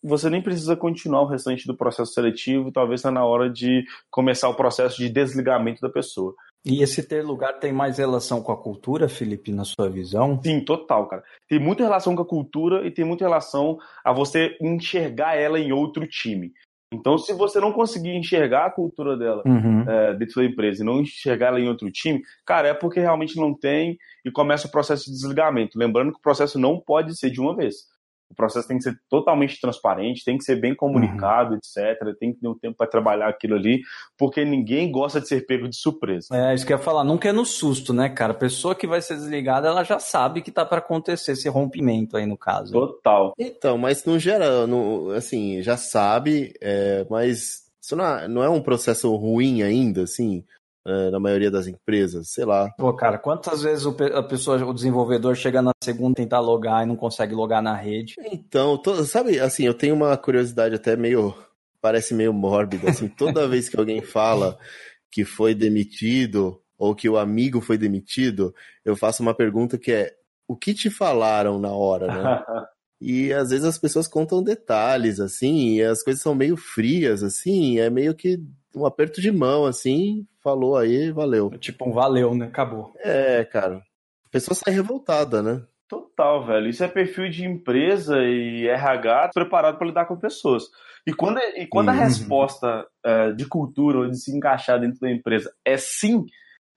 você nem precisa continuar o restante do processo seletivo, talvez está na hora de começar o processo de desligamento da pessoa. E esse ter lugar tem mais relação com a cultura, Felipe, na sua visão? Sim, total, cara. Tem muita relação com a cultura e tem muita relação a você enxergar ela em outro time. Então, se você não conseguir enxergar a cultura dela uhum. é, dentro da empresa e não enxergar ela em outro time, cara, é porque realmente não tem e começa o processo de desligamento. Lembrando que o processo não pode ser de uma vez. O processo tem que ser totalmente transparente, tem que ser bem comunicado, uhum. etc. Tem que ter um tempo para trabalhar aquilo ali, porque ninguém gosta de ser pego de surpresa. É, isso que eu ia falar, nunca é no susto, né, cara? A pessoa que vai ser desligada, ela já sabe que tá para acontecer esse rompimento aí no caso. Total. Então, mas no geral, no, assim, já sabe, é, mas isso não é, não é um processo ruim ainda, assim? É, na maioria das empresas, sei lá. Pô, cara, quantas vezes o, a pessoa, o desenvolvedor chega na segunda tentar logar e não consegue logar na rede? Então, to, sabe, assim, eu tenho uma curiosidade até meio, parece meio mórbida, assim, toda vez que alguém fala que foi demitido ou que o amigo foi demitido, eu faço uma pergunta que é, o que te falaram na hora, né? e às vezes as pessoas contam detalhes, assim, e as coisas são meio frias, assim, é meio que um aperto de mão, assim, falou aí, valeu. É tipo um valeu, né? Acabou. É, cara. A pessoa sai revoltada, né? Total, velho. Isso é perfil de empresa e RH preparado para lidar com pessoas. E quando, e quando uhum. a resposta é, de cultura ou de se encaixar dentro da empresa é sim,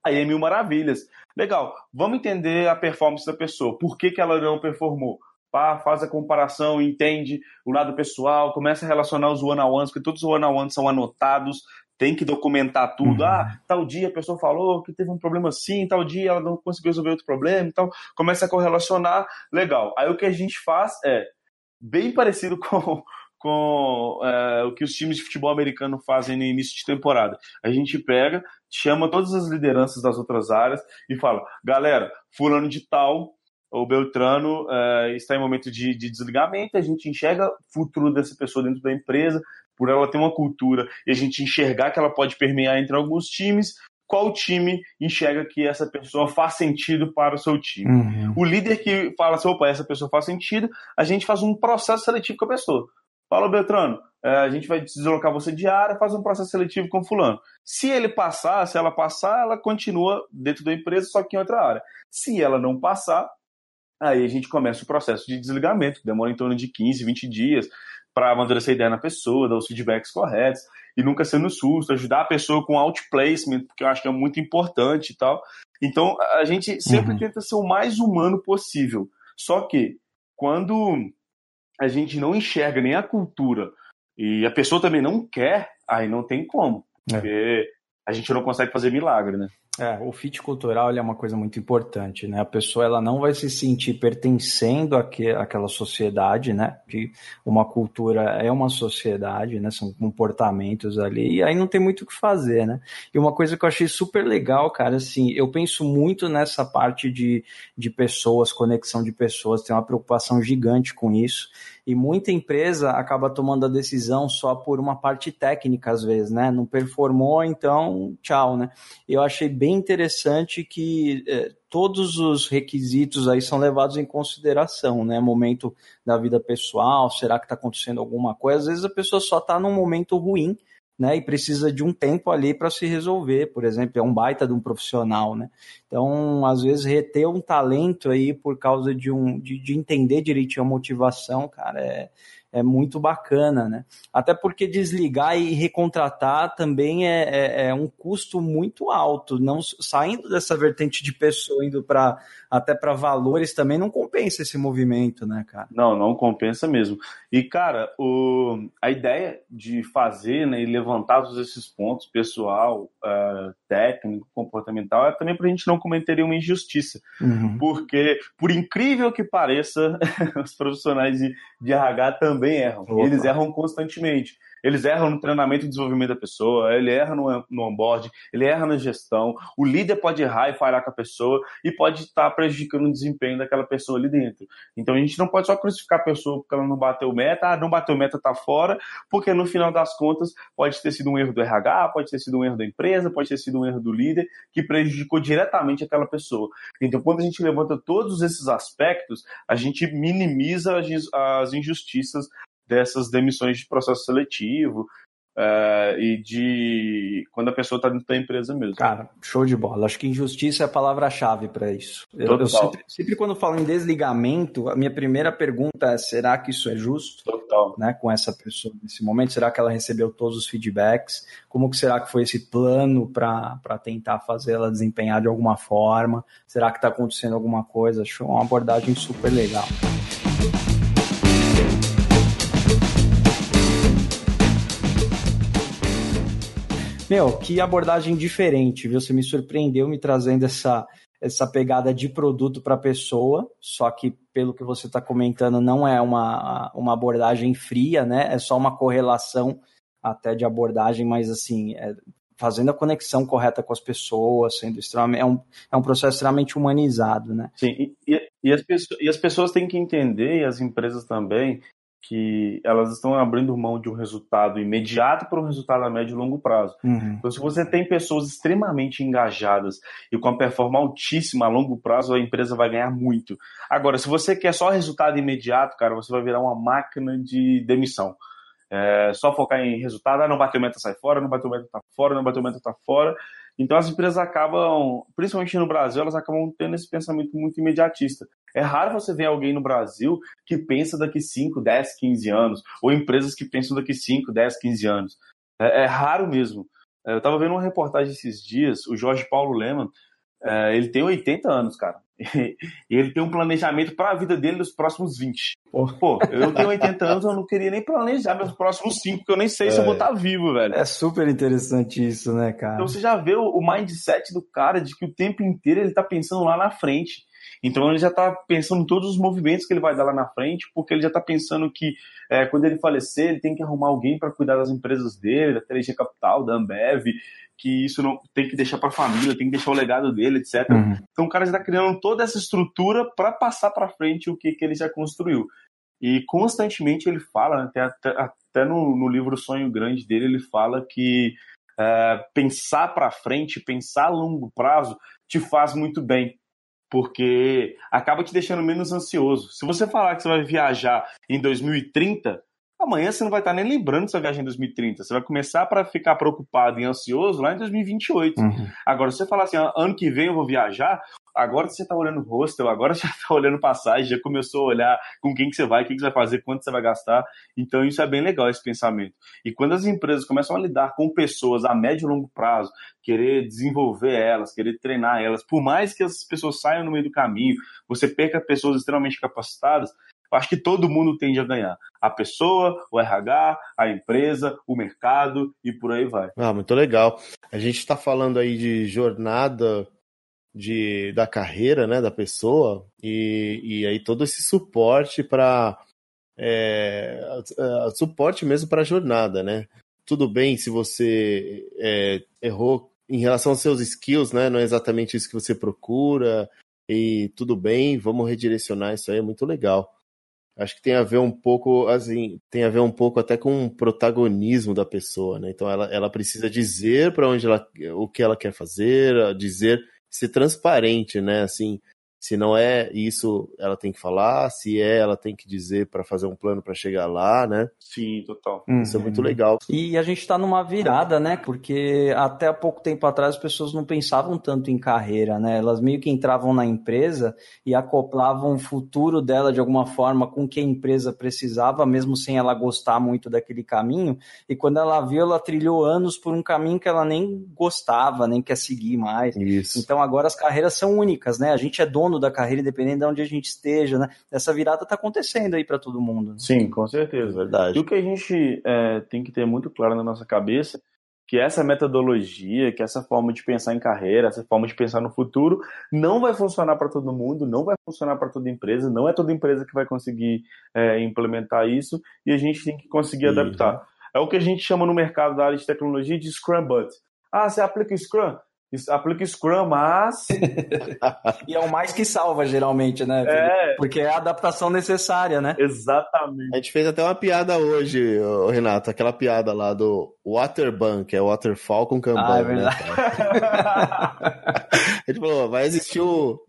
aí é mil maravilhas. Legal, vamos entender a performance da pessoa. Por que, que ela não performou? Pá, faz a comparação, entende o lado pessoal, começa a relacionar os one-on-ones, porque todos os one-on-ones são anotados, tem que documentar tudo. Uhum. Ah, tal dia a pessoa falou que teve um problema assim, tal dia ela não conseguiu resolver outro problema, então começa a correlacionar, legal. Aí o que a gente faz é bem parecido com, com é, o que os times de futebol americano fazem no início de temporada. A gente pega, chama todas as lideranças das outras áreas e fala, galera, fulano de tal o Beltrano é, está em momento de, de, desligamento, a gente enxerga o futuro dessa pessoa dentro da empresa, por ela ter uma cultura e a gente enxergar que ela pode permear entre alguns times, qual time enxerga que essa pessoa faz sentido para o seu time. Uhum. O líder que fala assim, opa, essa pessoa faz sentido, a gente faz um processo seletivo com a pessoa. Fala, Beltrano, é, a gente vai deslocar você de área, faz um processo seletivo com fulano. Se ele passar, se ela passar, ela continua dentro da empresa, só que em outra área. Se ela não passar, aí a gente começa o processo de desligamento, que demora em torno de 15, 20 dias, para amadurecer a ideia na pessoa, dar os feedbacks corretos e nunca sendo susto, ajudar a pessoa com outplacement, porque eu acho que é muito importante e tal. Então, a gente sempre uhum. tenta ser o mais humano possível. Só que, quando a gente não enxerga nem a cultura e a pessoa também não quer, aí não tem como. É. Porque a gente não consegue fazer milagre, né? É, o fit cultural é uma coisa muito importante, né? A pessoa ela não vai se sentir pertencendo àque, àquela sociedade, né? Que uma cultura é uma sociedade, né? São comportamentos ali, e aí não tem muito o que fazer, né? E uma coisa que eu achei super legal, cara, assim, eu penso muito nessa parte de, de pessoas, conexão de pessoas, tem uma preocupação gigante com isso e muita empresa acaba tomando a decisão só por uma parte técnica às vezes, né? Não performou, então tchau, né? Eu achei bem interessante que eh, todos os requisitos aí são levados em consideração, né? Momento da vida pessoal, será que está acontecendo alguma coisa? Às vezes a pessoa só está num momento ruim né, e precisa de um tempo ali para se resolver, por exemplo, é um baita de um profissional, né? Então, às vezes, reter um talento aí por causa de um de, de entender direitinho a motivação, cara, é, é muito bacana, né? Até porque desligar e recontratar também é, é, é um custo muito alto. Não saindo dessa vertente de pessoa, indo para até para valores também não compensa esse movimento, né, cara? Não, não compensa mesmo. E cara, o, a ideia de fazer né, e levantar todos esses pontos, pessoal, uh, técnico, comportamental, é também para a gente não cometer uma injustiça, uhum. porque por incrível que pareça, os profissionais de, de RH também erram. Opa. Eles erram constantemente. Eles erram no treinamento e desenvolvimento da pessoa, ele erra no, no onboard, ele erra na gestão. O líder pode errar e falhar com a pessoa e pode estar prejudicando o desempenho daquela pessoa ali dentro. Então a gente não pode só crucificar a pessoa porque ela não bateu meta, ah, não bateu meta, tá fora, porque no final das contas pode ter sido um erro do RH, pode ter sido um erro da empresa, pode ter sido um erro do líder que prejudicou diretamente aquela pessoa. Então quando a gente levanta todos esses aspectos, a gente minimiza as injustiças dessas demissões de processo seletivo uh, e de quando a pessoa está dentro da empresa mesmo. Cara, show de bola. Acho que injustiça é a palavra-chave para isso. Eu, eu sempre, sempre, quando falo em desligamento, a minha primeira pergunta é: será que isso é justo? Total. Né, com essa pessoa nesse momento? Será que ela recebeu todos os feedbacks? Como que será que foi esse plano para tentar fazer ela desempenhar de alguma forma? Será que está acontecendo alguma coisa? Acho uma abordagem super legal. Meu, que abordagem diferente, viu? Você me surpreendeu me trazendo essa, essa pegada de produto para pessoa, só que pelo que você está comentando, não é uma, uma abordagem fria, né? É só uma correlação até de abordagem, mas assim, é, fazendo a conexão correta com as pessoas, sendo extremamente, é um, é um processo extremamente humanizado, né? Sim, e, e, as, e as pessoas têm que entender, e as empresas também, que elas estão abrindo mão de um resultado imediato para um resultado a médio e longo prazo. Uhum. Então, se você tem pessoas extremamente engajadas e com a performance altíssima a longo prazo, a empresa vai ganhar muito. Agora, se você quer só resultado imediato, cara, você vai virar uma máquina de demissão. É, só focar em resultado, ah, não bateu meta, sai fora, não bateu meta, tá fora, não bateu meta, tá fora. Então as empresas acabam, principalmente no Brasil, elas acabam tendo esse pensamento muito imediatista. É raro você ver alguém no Brasil que pensa daqui 5, 10, 15 anos, ou empresas que pensam daqui 5, 10, 15 anos. É, é raro mesmo. É, eu estava vendo uma reportagem esses dias, o Jorge Paulo Leman, é, ele tem 80 anos, cara. E ele tem um planejamento para a vida dele nos próximos 20. Pô, eu tenho 80 anos, eu não queria nem planejar meus próximos 5, porque eu nem sei é. se eu vou estar tá vivo, velho. É super interessante isso, né, cara? Então você já vê o mindset do cara de que o tempo inteiro ele tá pensando lá na frente. Então ele já está pensando em todos os movimentos que ele vai dar lá na frente, porque ele já está pensando que é, quando ele falecer, ele tem que arrumar alguém para cuidar das empresas dele, da 3G Capital, da Ambev, que isso não tem que deixar para a família, tem que deixar o legado dele, etc. Uhum. Então o cara já está criando toda essa estrutura para passar para frente o que, que ele já construiu. E constantemente ele fala, né, até, até, até no, no livro Sonho Grande dele, ele fala que é, pensar para frente, pensar a longo prazo, te faz muito bem. Porque acaba te deixando menos ansioso. Se você falar que você vai viajar em 2030, amanhã você não vai estar nem lembrando dessa viagem em 2030. Você vai começar para ficar preocupado e ansioso lá em 2028. Uhum. Agora, se você falar assim, ano que vem eu vou viajar, agora você está olhando hostel, agora você está olhando passagem, já começou a olhar com quem que você vai, o que, que você vai fazer, quanto você vai gastar. Então isso é bem legal, esse pensamento. E quando as empresas começam a lidar com pessoas a médio e longo prazo, querer desenvolver elas, querer treinar elas, por mais que as pessoas saiam no meio do caminho, você perca pessoas extremamente capacitadas, eu acho que todo mundo tende a ganhar. A pessoa, o RH, a empresa, o mercado e por aí vai. Ah, muito legal. A gente está falando aí de jornada de, da carreira né, da pessoa e, e aí todo esse suporte para é, suporte mesmo para a jornada, né? Tudo bem se você é, errou em relação aos seus skills, né? Não é exatamente isso que você procura e tudo bem, vamos redirecionar isso aí, é muito legal. Acho que tem a ver um pouco, assim, tem a ver um pouco até com o protagonismo da pessoa, né? Então ela, ela precisa dizer para onde ela, o que ela quer fazer, dizer ser transparente, né? Assim, se não é isso, ela tem que falar. Se é, ela tem que dizer para fazer um plano para chegar lá, né? Sim, total. Uhum. Isso é muito legal. E a gente está numa virada, né? Porque até há pouco tempo atrás as pessoas não pensavam tanto em carreira, né? Elas meio que entravam na empresa e acoplavam o futuro dela de alguma forma com o que a empresa precisava, mesmo sem ela gostar muito daquele caminho. E quando ela viu, ela trilhou anos por um caminho que ela nem gostava, nem quer seguir mais. Isso. Então agora as carreiras são únicas, né? A gente é dono da carreira, independente de onde a gente esteja, né? Essa virada está acontecendo aí para todo mundo. Né? Sim, com certeza. Verdade. E o que a gente é, tem que ter muito claro na nossa cabeça que essa metodologia, que essa forma de pensar em carreira, essa forma de pensar no futuro, não vai funcionar para todo mundo, não vai funcionar para toda empresa, não é toda empresa que vai conseguir é, implementar isso e a gente tem que conseguir uhum. adaptar. É o que a gente chama no mercado da área de tecnologia de Scrum But. Ah, você aplica Scrum? Aplica Scrum, mas. e é o mais que salva, geralmente, né? É. Porque é a adaptação necessária, né? Exatamente. A gente fez até uma piada hoje, Renato, aquela piada lá do Waterban, que é Waterfall com Kanban. Ah, é né, verdade. Né, a gente falou, vai existir o,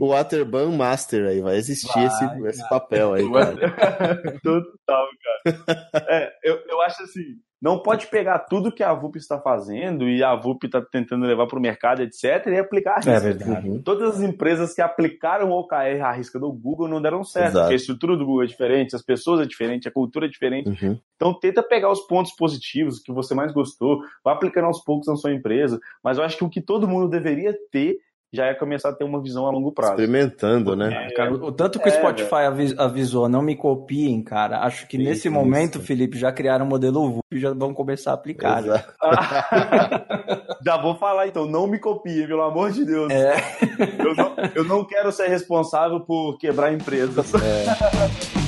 o Waterban Master aí, vai existir vai, esse, esse papel aí, cara. Total, cara. É, eu, eu acho assim não pode pegar tudo que a VUP está fazendo e a VUP está tentando levar para o mercado, etc., e aplicar a risca. É verdade. Uhum. Todas as empresas que aplicaram o OKR à risca do Google não deram certo, Exato. porque a estrutura do Google é diferente, as pessoas é diferente, a cultura é diferente. Uhum. Então tenta pegar os pontos positivos que você mais gostou, vai aplicando aos poucos na sua empresa, mas eu acho que o que todo mundo deveria ter já é começar a ter uma visão a longo prazo. Experimentando, né? É, cara, o tanto que é, o Spotify avisou, não me copiem, cara. Acho que nesse isso. momento, Felipe, já criaram o um modelo VUP e já vão começar a aplicar. Já. já vou falar então, não me copiem, pelo amor de Deus. É. Eu, não, eu não quero ser responsável por quebrar empresas. É.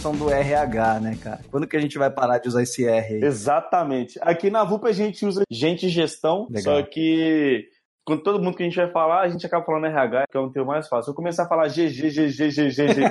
questão do RH, né, cara? Quando que a gente vai parar de usar esse R aí? Exatamente. Aqui na VUP a gente usa gente gestão, Legal. só que quando todo mundo que a gente vai falar, a gente acaba falando RH, que é um termo mais fácil. Se eu começar a falar GG, GG, GG,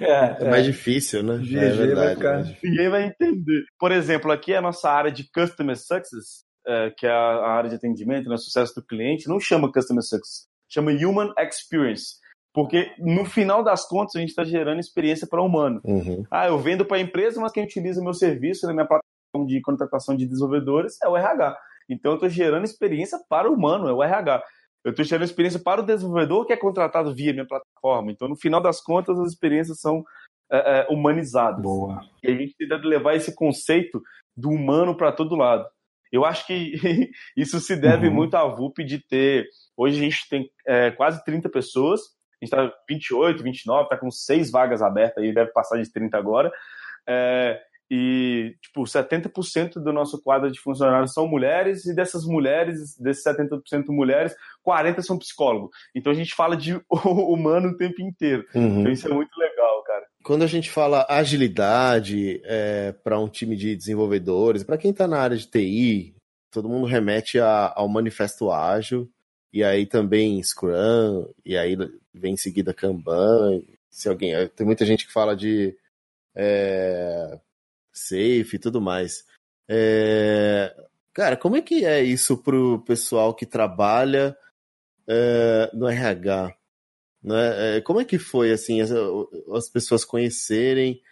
é, é, mais difícil, né? GG é verdade, vai ficar... Ninguém vai entender. Por exemplo, aqui é a nossa área de Customer Success, é, que é a área de atendimento, né, sucesso do cliente, não chama Customer Success, chama Human Experience. Porque no final das contas a gente está gerando experiência para o humano. Uhum. Ah, eu vendo para a empresa, mas quem utiliza meu serviço na minha plataforma de contratação de desenvolvedores é o RH. Então eu estou gerando experiência para o humano, é o RH. Eu estou gerando experiência para o desenvolvedor que é contratado via minha plataforma. Então, no final das contas, as experiências são é, é, humanizadas. Boa. E a gente tenta levar esse conceito do humano para todo lado. Eu acho que isso se deve uhum. muito à VUP de ter. Hoje a gente tem é, quase 30 pessoas gente está 28, 29, está com seis vagas abertas aí, deve passar de 30 agora. É, e, tipo, 70% do nosso quadro de funcionários são mulheres, e dessas mulheres, desses 70% mulheres, 40% são psicólogos. Então a gente fala de humano o tempo inteiro. Uhum. Então isso é muito legal, cara. Quando a gente fala agilidade é, para um time de desenvolvedores, para quem está na área de TI, todo mundo remete a, ao manifesto ágil e aí também Scrum, e aí vem em seguida Kanban. Se alguém, tem muita gente que fala de é, Safe e tudo mais. É, cara, como é que é isso pro pessoal que trabalha é, no RH? Né? Como é que foi assim as, as pessoas conhecerem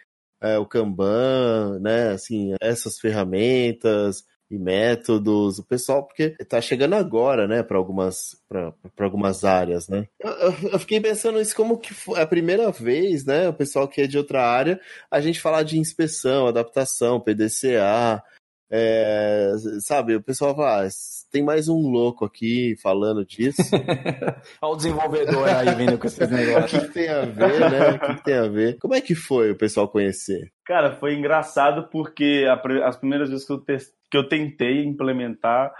o Kanban, né? Assim, essas ferramentas e métodos, o pessoal, porque está chegando agora, né, para algumas, para algumas áreas, né? Eu, eu, fiquei pensando isso como que foi a primeira vez, né, o pessoal que é de outra área, a gente falar de inspeção, adaptação, PDCA, é, sabe, o pessoal fala, ah, tem mais um louco aqui falando disso. Olha o desenvolvedor aí vindo com esses negócios. o que, que, tem a ver, né? O que, que, tem a ver? Como é que foi o pessoal conhecer? Cara, foi engraçado porque a, as primeiras vezes que eu, que eu tentei implementar,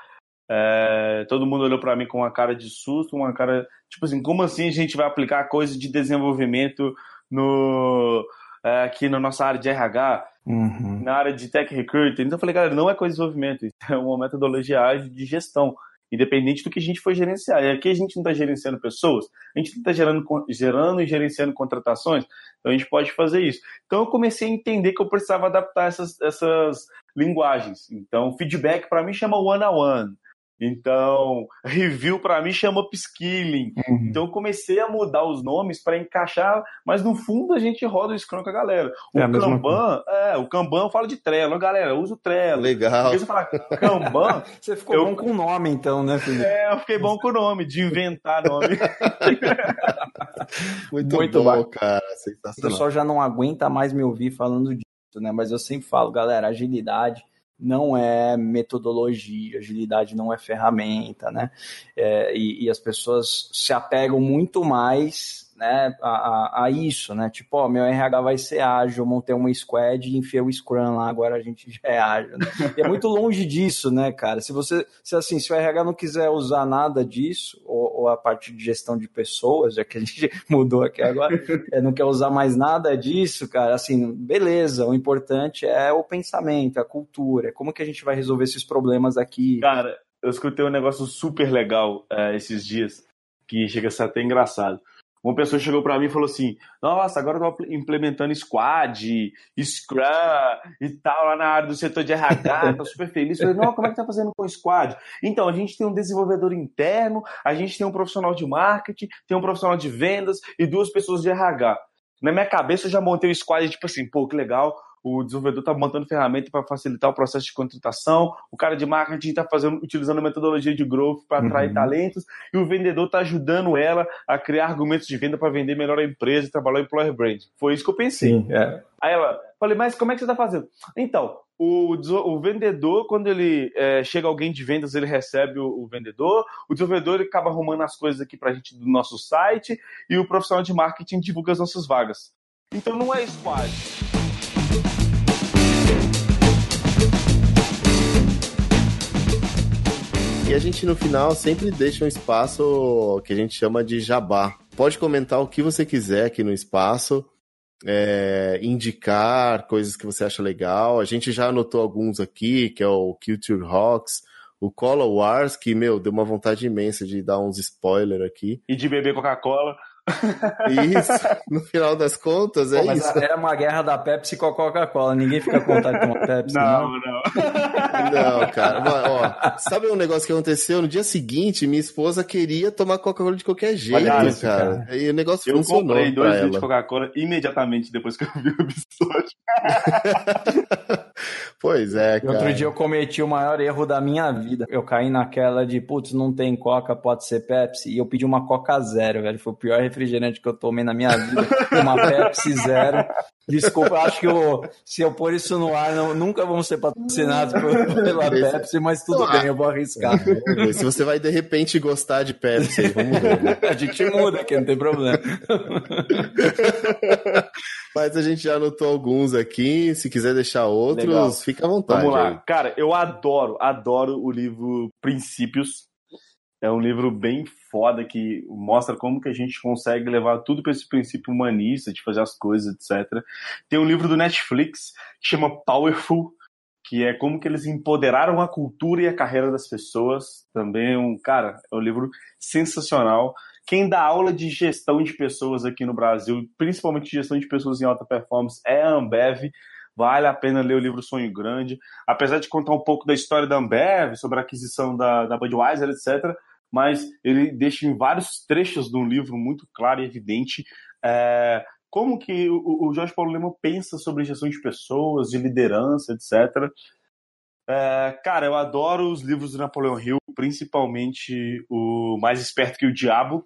é, todo mundo olhou para mim com uma cara de susto, uma cara tipo assim, como assim a gente vai aplicar coisa de desenvolvimento no é, aqui na nossa área de RH? uhum. na área de tech recruiting. Então eu falei, galera, não é coisa de desenvolvimento, é uma metodologia ágil de gestão, independente do que a gente for gerenciar. E aqui a gente não está gerenciando pessoas, a gente está gerando, gerando e gerenciando contratações, então a gente pode fazer isso. Então eu comecei a entender que eu precisava adaptar essas, essas linguagens. Então, feedback para mim chama one-on-one. Então, review para mim chama upskilling. Uhum. Então, eu comecei a mudar os nomes para encaixar, mas no fundo a gente roda o Scrum com a galera. O é Kanban, é, o Kanban fala de Trello. Galera, usa o Trello. Legal. Você fala Kanban. você ficou eu... bom com o nome, então, né, Felipe? É, eu fiquei bom com o nome, de inventar nome. Muito, Muito bom, bom, cara. O pessoal já não aguenta mais me ouvir falando né? Mas eu sempre falo, galera, agilidade não é metodologia, agilidade não é ferramenta, né? É, e, e, as pessoas se apegam muito mais né, a, a, a, isso, né? Tipo, ó, meu RH vai ser ágil, montei uma squad e enfiei o Scrum lá, agora a gente já é ágil. Né? E é muito longe disso, né, cara? Se você, se assim, se o RH não quiser usar nada disso, ou, ou a parte de gestão de pessoas, já que a gente mudou aqui agora, é, não quer usar mais nada disso, cara, assim, beleza, o importante é o pensamento, a cultura, como que a gente vai resolver esses problemas aqui. Cara, eu escutei um negócio super legal é, esses dias, que chega a ser até engraçado uma pessoa chegou para mim e falou assim: Nossa, agora eu tô implementando Squad, Scrum e tal, lá na área do setor de RH, tô super feliz. Eu falei: Não, como é que tá fazendo com Squad? Então, a gente tem um desenvolvedor interno, a gente tem um profissional de marketing, tem um profissional de vendas e duas pessoas de RH. Na minha cabeça eu já montei o squad, tipo assim, pô, que legal, o desenvolvedor está montando ferramenta para facilitar o processo de contratação, o cara de marketing está fazendo, utilizando a metodologia de growth para atrair uhum. talentos, e o vendedor está ajudando ela a criar argumentos de venda para vender melhor a empresa e trabalhar o employer brand. Foi isso que eu pensei. Sim, é. Aí ela, falei, mas como é que você está fazendo? Então, o, o, vendedor, quando ele é, chega alguém de vendas, ele recebe o, o, vendedor, o desenvolvedor ele acaba arrumando as coisas aqui para a gente do nosso site, e o profissional de marketing divulga as nossas vagas. Então não é squad. E a gente no final sempre deixa um espaço que a gente chama de jabá. Pode comentar o que você quiser aqui no espaço, é, indicar coisas que você acha legal. A gente já anotou alguns aqui, que é o Culture Rocks, o Cola Wars, que, meu, deu uma vontade imensa de dar uns spoilers aqui. E de beber Coca-Cola. Isso, no final das contas, é Pô, isso. Era uma guerra da Pepsi com a Coca-Cola. Ninguém fica com vontade de tomar Pepsi, não. Não, não. Não, cara. Mas, ó, sabe um negócio que aconteceu? No dia seguinte, minha esposa queria tomar Coca-Cola de qualquer jeito, Olha isso, cara. cara. E o negócio eu funcionou. Eu comprei dois litros de Coca-Cola imediatamente depois que eu vi o episódio. pois é, cara. Outro dia eu cometi o maior erro da minha vida. Eu caí naquela de, putz, não tem Coca, pode ser Pepsi. E eu pedi uma Coca Zero, velho. Foi o pior refrigerante que eu tomei na minha vida. Uma Pepsi Zero. Desculpa, acho que eu, se eu pôr isso no ar, não, nunca vamos ser patrocinados pela Pepsi, mas tudo bem, eu vou arriscar. Se você vai de repente gostar de Pepsi, vamos ver. Né? A gente muda aqui, não tem problema. Mas a gente já anotou alguns aqui. Se quiser deixar outros, Legal. fica à vontade. Vamos lá. Aí. Cara, eu adoro, adoro o livro Princípios. É um livro bem foda que mostra como que a gente consegue levar tudo para esse princípio humanista de fazer as coisas, etc. Tem um livro do Netflix que chama Powerful, que é como que eles empoderaram a cultura e a carreira das pessoas. Também um, cara, é um livro sensacional. Quem dá aula de gestão de pessoas aqui no Brasil, principalmente gestão de pessoas em alta performance, é a Ambev. Vale a pena ler o livro Sonho Grande. Apesar de contar um pouco da história da Ambev, sobre a aquisição da, da Budweiser, etc., mas ele deixa em vários trechos do livro muito claro e evidente é, como que o, o Jorge Paulo Lema pensa sobre gestão de pessoas, de liderança, etc. É, cara, eu adoro os livros do Napoleão Hill, principalmente o Mais Esperto que o Diabo.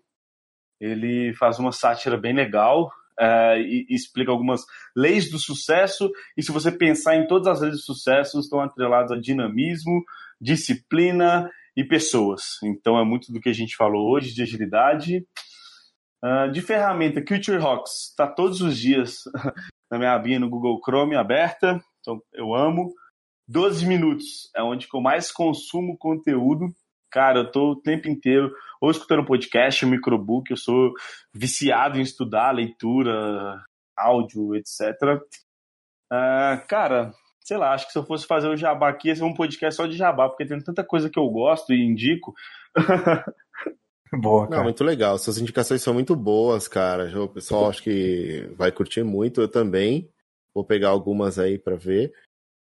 Ele faz uma sátira bem legal é, e, e, explica algumas leis do sucesso. E se você pensar em todas as leis do sucesso, estão atreladas a dinamismo, disciplina e pessoas. Então é muito do que a gente falou hoje de agilidade. Uh, de ferramenta, Culture Rocks está todos os dias na minha abinha no Google Chrome aberta, então eu amo. 12 minutos é onde eu mais consumo conteúdo. Cara, eu tô o tempo inteiro ou escutando podcast, um microbook, eu sou viciado em estudar, leitura, áudio, etc. Uh, ah, cara, sei lá, acho que se eu fosse fazer o jabá aqui, ia ser um podcast só de jabá, porque tem tanta coisa que eu gosto e indico. Boa, cara. Não, muito legal. Suas indicações são muito boas, cara. O pessoal acho que vai curtir muito. Eu também. Vou pegar algumas aí para ver.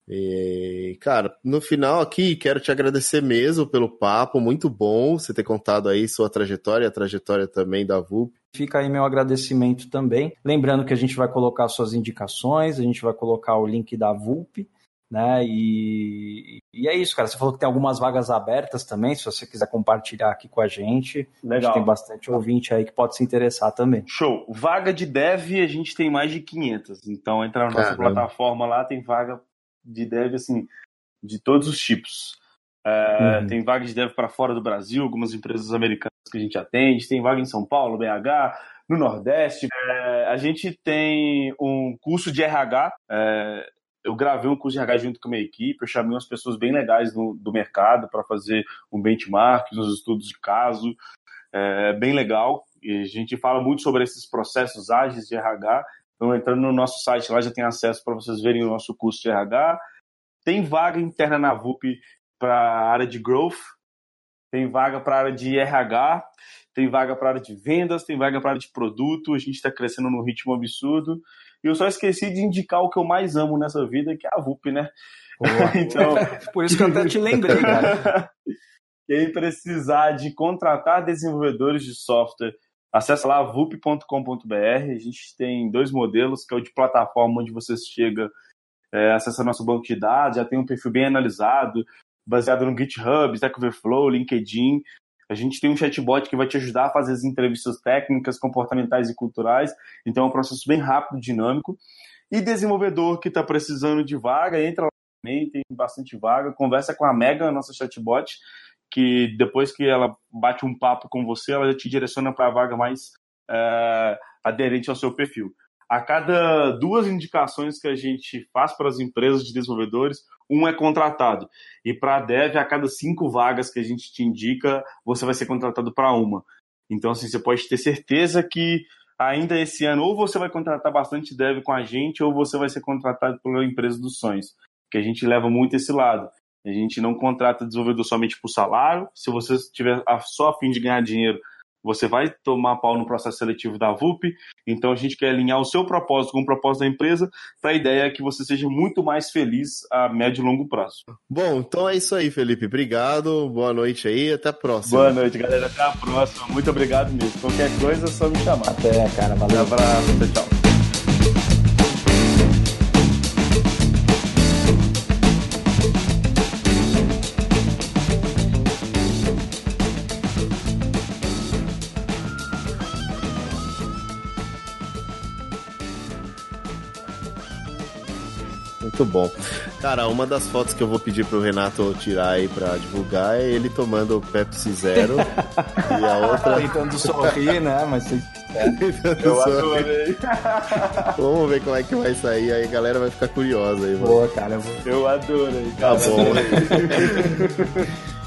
E, cara, no final aqui, quero te agradecer mesmo pelo papo. Muito bom você ter contado aí sua trajetória, a trajetória também da VUP. Fica aí meu agradecimento também. Lembrando que a gente vai colocar suas indicações, a gente vai colocar o link da VUP né? E, e é isso, cara. Você falou que tem algumas vagas abertas também, se você quiser compartilhar aqui com a gente. Legal. A gente tem bastante ouvinte aí que pode se interessar também. Show. Vaga de dev, a gente tem mais de 500. Então, entra na nossa Caramba. plataforma lá, tem vaga de dev, assim, de todos os tipos. É, uhum. Tem vaga de dev para fora do Brasil, algumas empresas americanas que a gente atende. Tem vaga em São Paulo, BH, no Nordeste. É, a gente tem um curso de RH. É, eu gravei um curso de RH junto com a minha equipe, eu chamei umas pessoas bem legais do, do mercado para fazer um benchmark, uns estudos de caso, é bem legal. E a gente fala muito sobre esses processos ágeis de RH. Então, entrando no nosso site lá, já tem acesso para vocês verem o nosso curso de RH. Tem vaga interna na VUP para a área de growth, tem vaga para a área de RH, tem vaga para a área de vendas, tem vaga para a área de produto. A gente está crescendo num ritmo absurdo. E eu só esqueci de indicar o que eu mais amo nessa vida, que é a VUP, né? então... Por isso que eu até te lembrei, cara. Quem precisar de contratar desenvolvedores de software, acessa lá vup.com.br. A gente tem dois modelos, que é o de plataforma, onde você chega, é, acessa nosso banco de dados, já tem um perfil bem analisado, baseado no GitHub, Stack Overflow, LinkedIn. A gente tem um chatbot que vai te ajudar a fazer as entrevistas técnicas, comportamentais e culturais. Então é um processo bem rápido, dinâmico. E desenvolvedor que está precisando de vaga, entra lá também, tem bastante vaga. Conversa com a Mega, nossa chatbot, que depois que ela bate um papo com você, ela já te direciona para a vaga mais é, aderente ao seu perfil. A cada duas indicações que a gente faz para as empresas de desenvolvedores, um é contratado. E para a dev, a cada cinco vagas que a gente te indica, você vai ser contratado para uma. Então, assim, você pode ter certeza que ainda esse ano ou você vai contratar bastante dev com a gente, ou você vai ser contratado pela empresa dos sonhos. Que a gente leva muito esse lado. A gente não contrata desenvolvedor somente por salário. Se você tiver só a fim de ganhar dinheiro, você vai tomar pau no processo seletivo da VUP, então a gente quer alinhar o seu propósito com o propósito da empresa, para a ideia é que você seja muito mais feliz a médio e longo prazo. Bom, então é isso aí, Felipe. Obrigado, boa noite aí, até a próxima. Boa noite, galera, até a próxima. Muito obrigado mesmo. Qualquer coisa é só me chamar. Até, cara, valeu. Um abraço, tchau. Muito bom. Cara, uma das fotos que eu vou pedir pro Renato tirar aí pra divulgar é ele tomando o Pepsi Zero e a outra. Tentando sorrir, né? Mas Tentando eu sorrir. Vamos ver como é que vai sair, aí a galera vai ficar curiosa aí. Boa, cara. Eu, vou... eu adorei. Cara. Tá bom.